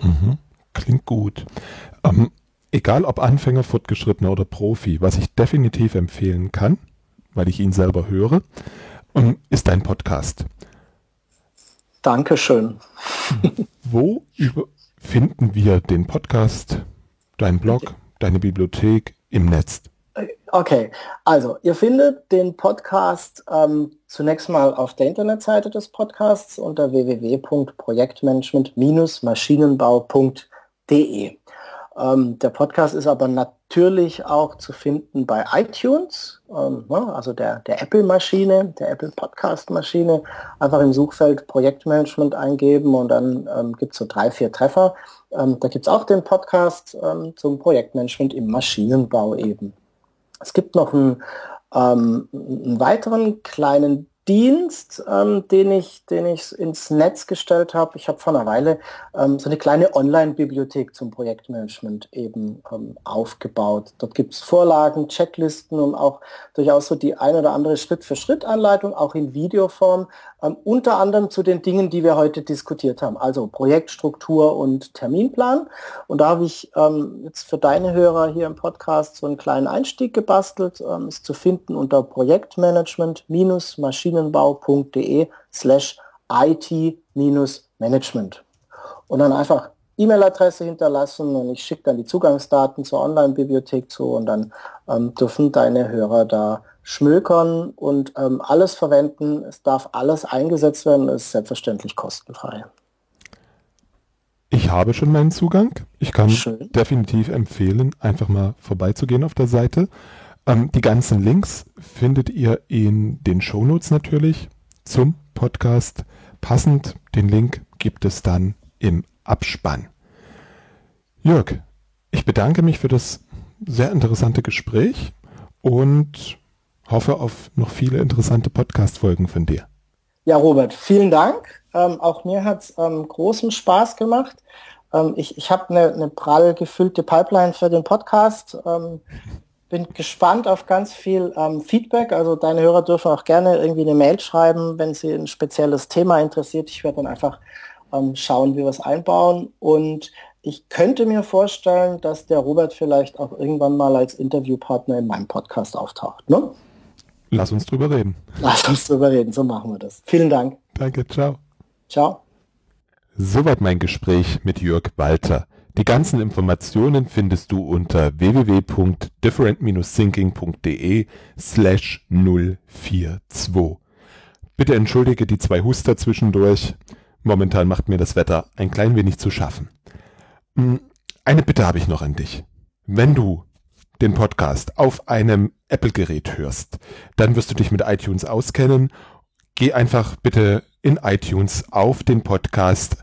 Mhm. Klingt gut. Ähm, egal ob Anfänger, Fortgeschrittener oder Profi, was ich definitiv empfehlen kann, weil ich ihn selber höre, ähm, ist dein Podcast. Dankeschön. Wo finden wir den Podcast, deinen Blog, deine Bibliothek im Netz? Okay, also ihr findet den Podcast ähm, zunächst mal auf der Internetseite des Podcasts unter www.projektmanagement-maschinenbau.de. Ähm, der Podcast ist aber natürlich auch zu finden bei iTunes, ähm, ne, also der, Apple-Maschine, der Apple Podcast-Maschine. Einfach im Suchfeld Projektmanagement eingeben und dann ähm, gibt es so drei, vier Treffer. Ähm, da gibt es auch den Podcast ähm, zum Projektmanagement im Maschinenbau eben. Es gibt noch einen, ähm, einen weiteren kleinen Dienst, ähm, den ich, den ich ins Netz gestellt habe. Ich habe vor einer Weile ähm, so eine kleine Online-Bibliothek zum Projektmanagement eben ähm, aufgebaut. Dort gibt es Vorlagen, Checklisten und auch durchaus so die ein oder andere Schritt-für-Schritt-Anleitung, auch in Videoform, ähm, unter anderem zu den Dingen, die wir heute diskutiert haben, also Projektstruktur und Terminplan. Und da habe ich ähm, jetzt für deine Hörer hier im Podcast so einen kleinen Einstieg gebastelt, ähm, ist zu finden unter Projektmanagement-Maschinen maschinenbau.de slash IT-Management. Und dann einfach E-Mail-Adresse hinterlassen und ich schicke dann die Zugangsdaten zur Online-Bibliothek zu und dann ähm, dürfen deine Hörer da schmökern und ähm, alles verwenden. Es darf alles eingesetzt werden, es ist selbstverständlich kostenfrei. Ich habe schon meinen Zugang. Ich kann Schön. definitiv empfehlen, einfach mal vorbeizugehen auf der Seite. Ähm, die ganzen Links findet ihr in den Shownotes natürlich zum Podcast. Passend den Link gibt es dann im Abspann. Jörg, ich bedanke mich für das sehr interessante Gespräch und hoffe auf noch viele interessante Podcast-Folgen von dir. Ja, Robert, vielen Dank. Ähm, auch mir hat es ähm, großen Spaß gemacht. Ähm, ich ich habe eine, eine prall gefüllte Pipeline für den Podcast. Ähm, bin gespannt auf ganz viel ähm, Feedback. Also deine Hörer dürfen auch gerne irgendwie eine Mail schreiben, wenn sie ein spezielles Thema interessiert. Ich werde dann einfach ähm, schauen, wie wir es einbauen. Und ich könnte mir vorstellen, dass der Robert vielleicht auch irgendwann mal als Interviewpartner in meinem Podcast auftaucht. Ne? Lass uns drüber reden. Lass uns drüber reden, so machen wir das. Vielen Dank. Danke, ciao. Ciao. Soweit mein Gespräch mit Jörg Walter. Die ganzen Informationen findest du unter www.different-thinking.de slash 042. Bitte entschuldige die zwei Huster zwischendurch. Momentan macht mir das Wetter ein klein wenig zu schaffen. Hm, eine Bitte habe ich noch an dich. Wenn du den Podcast auf einem Apple-Gerät hörst, dann wirst du dich mit iTunes auskennen. Geh einfach bitte in iTunes auf den Podcast,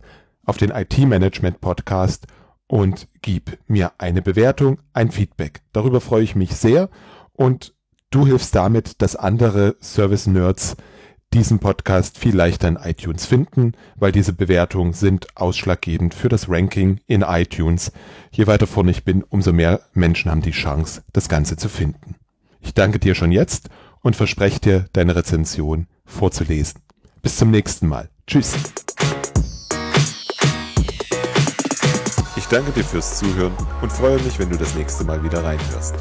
auf den IT-Management-Podcast und gib mir eine Bewertung, ein Feedback. Darüber freue ich mich sehr und du hilfst damit, dass andere Service-Nerds diesen Podcast viel leichter in iTunes finden, weil diese Bewertungen sind ausschlaggebend für das Ranking in iTunes. Je weiter vorne ich bin, umso mehr Menschen haben die Chance, das Ganze zu finden. Ich danke dir schon jetzt und verspreche dir, deine Rezension vorzulesen. Bis zum nächsten Mal. Tschüss. Ich danke dir fürs Zuhören und freue mich, wenn du das nächste Mal wieder reinhörst.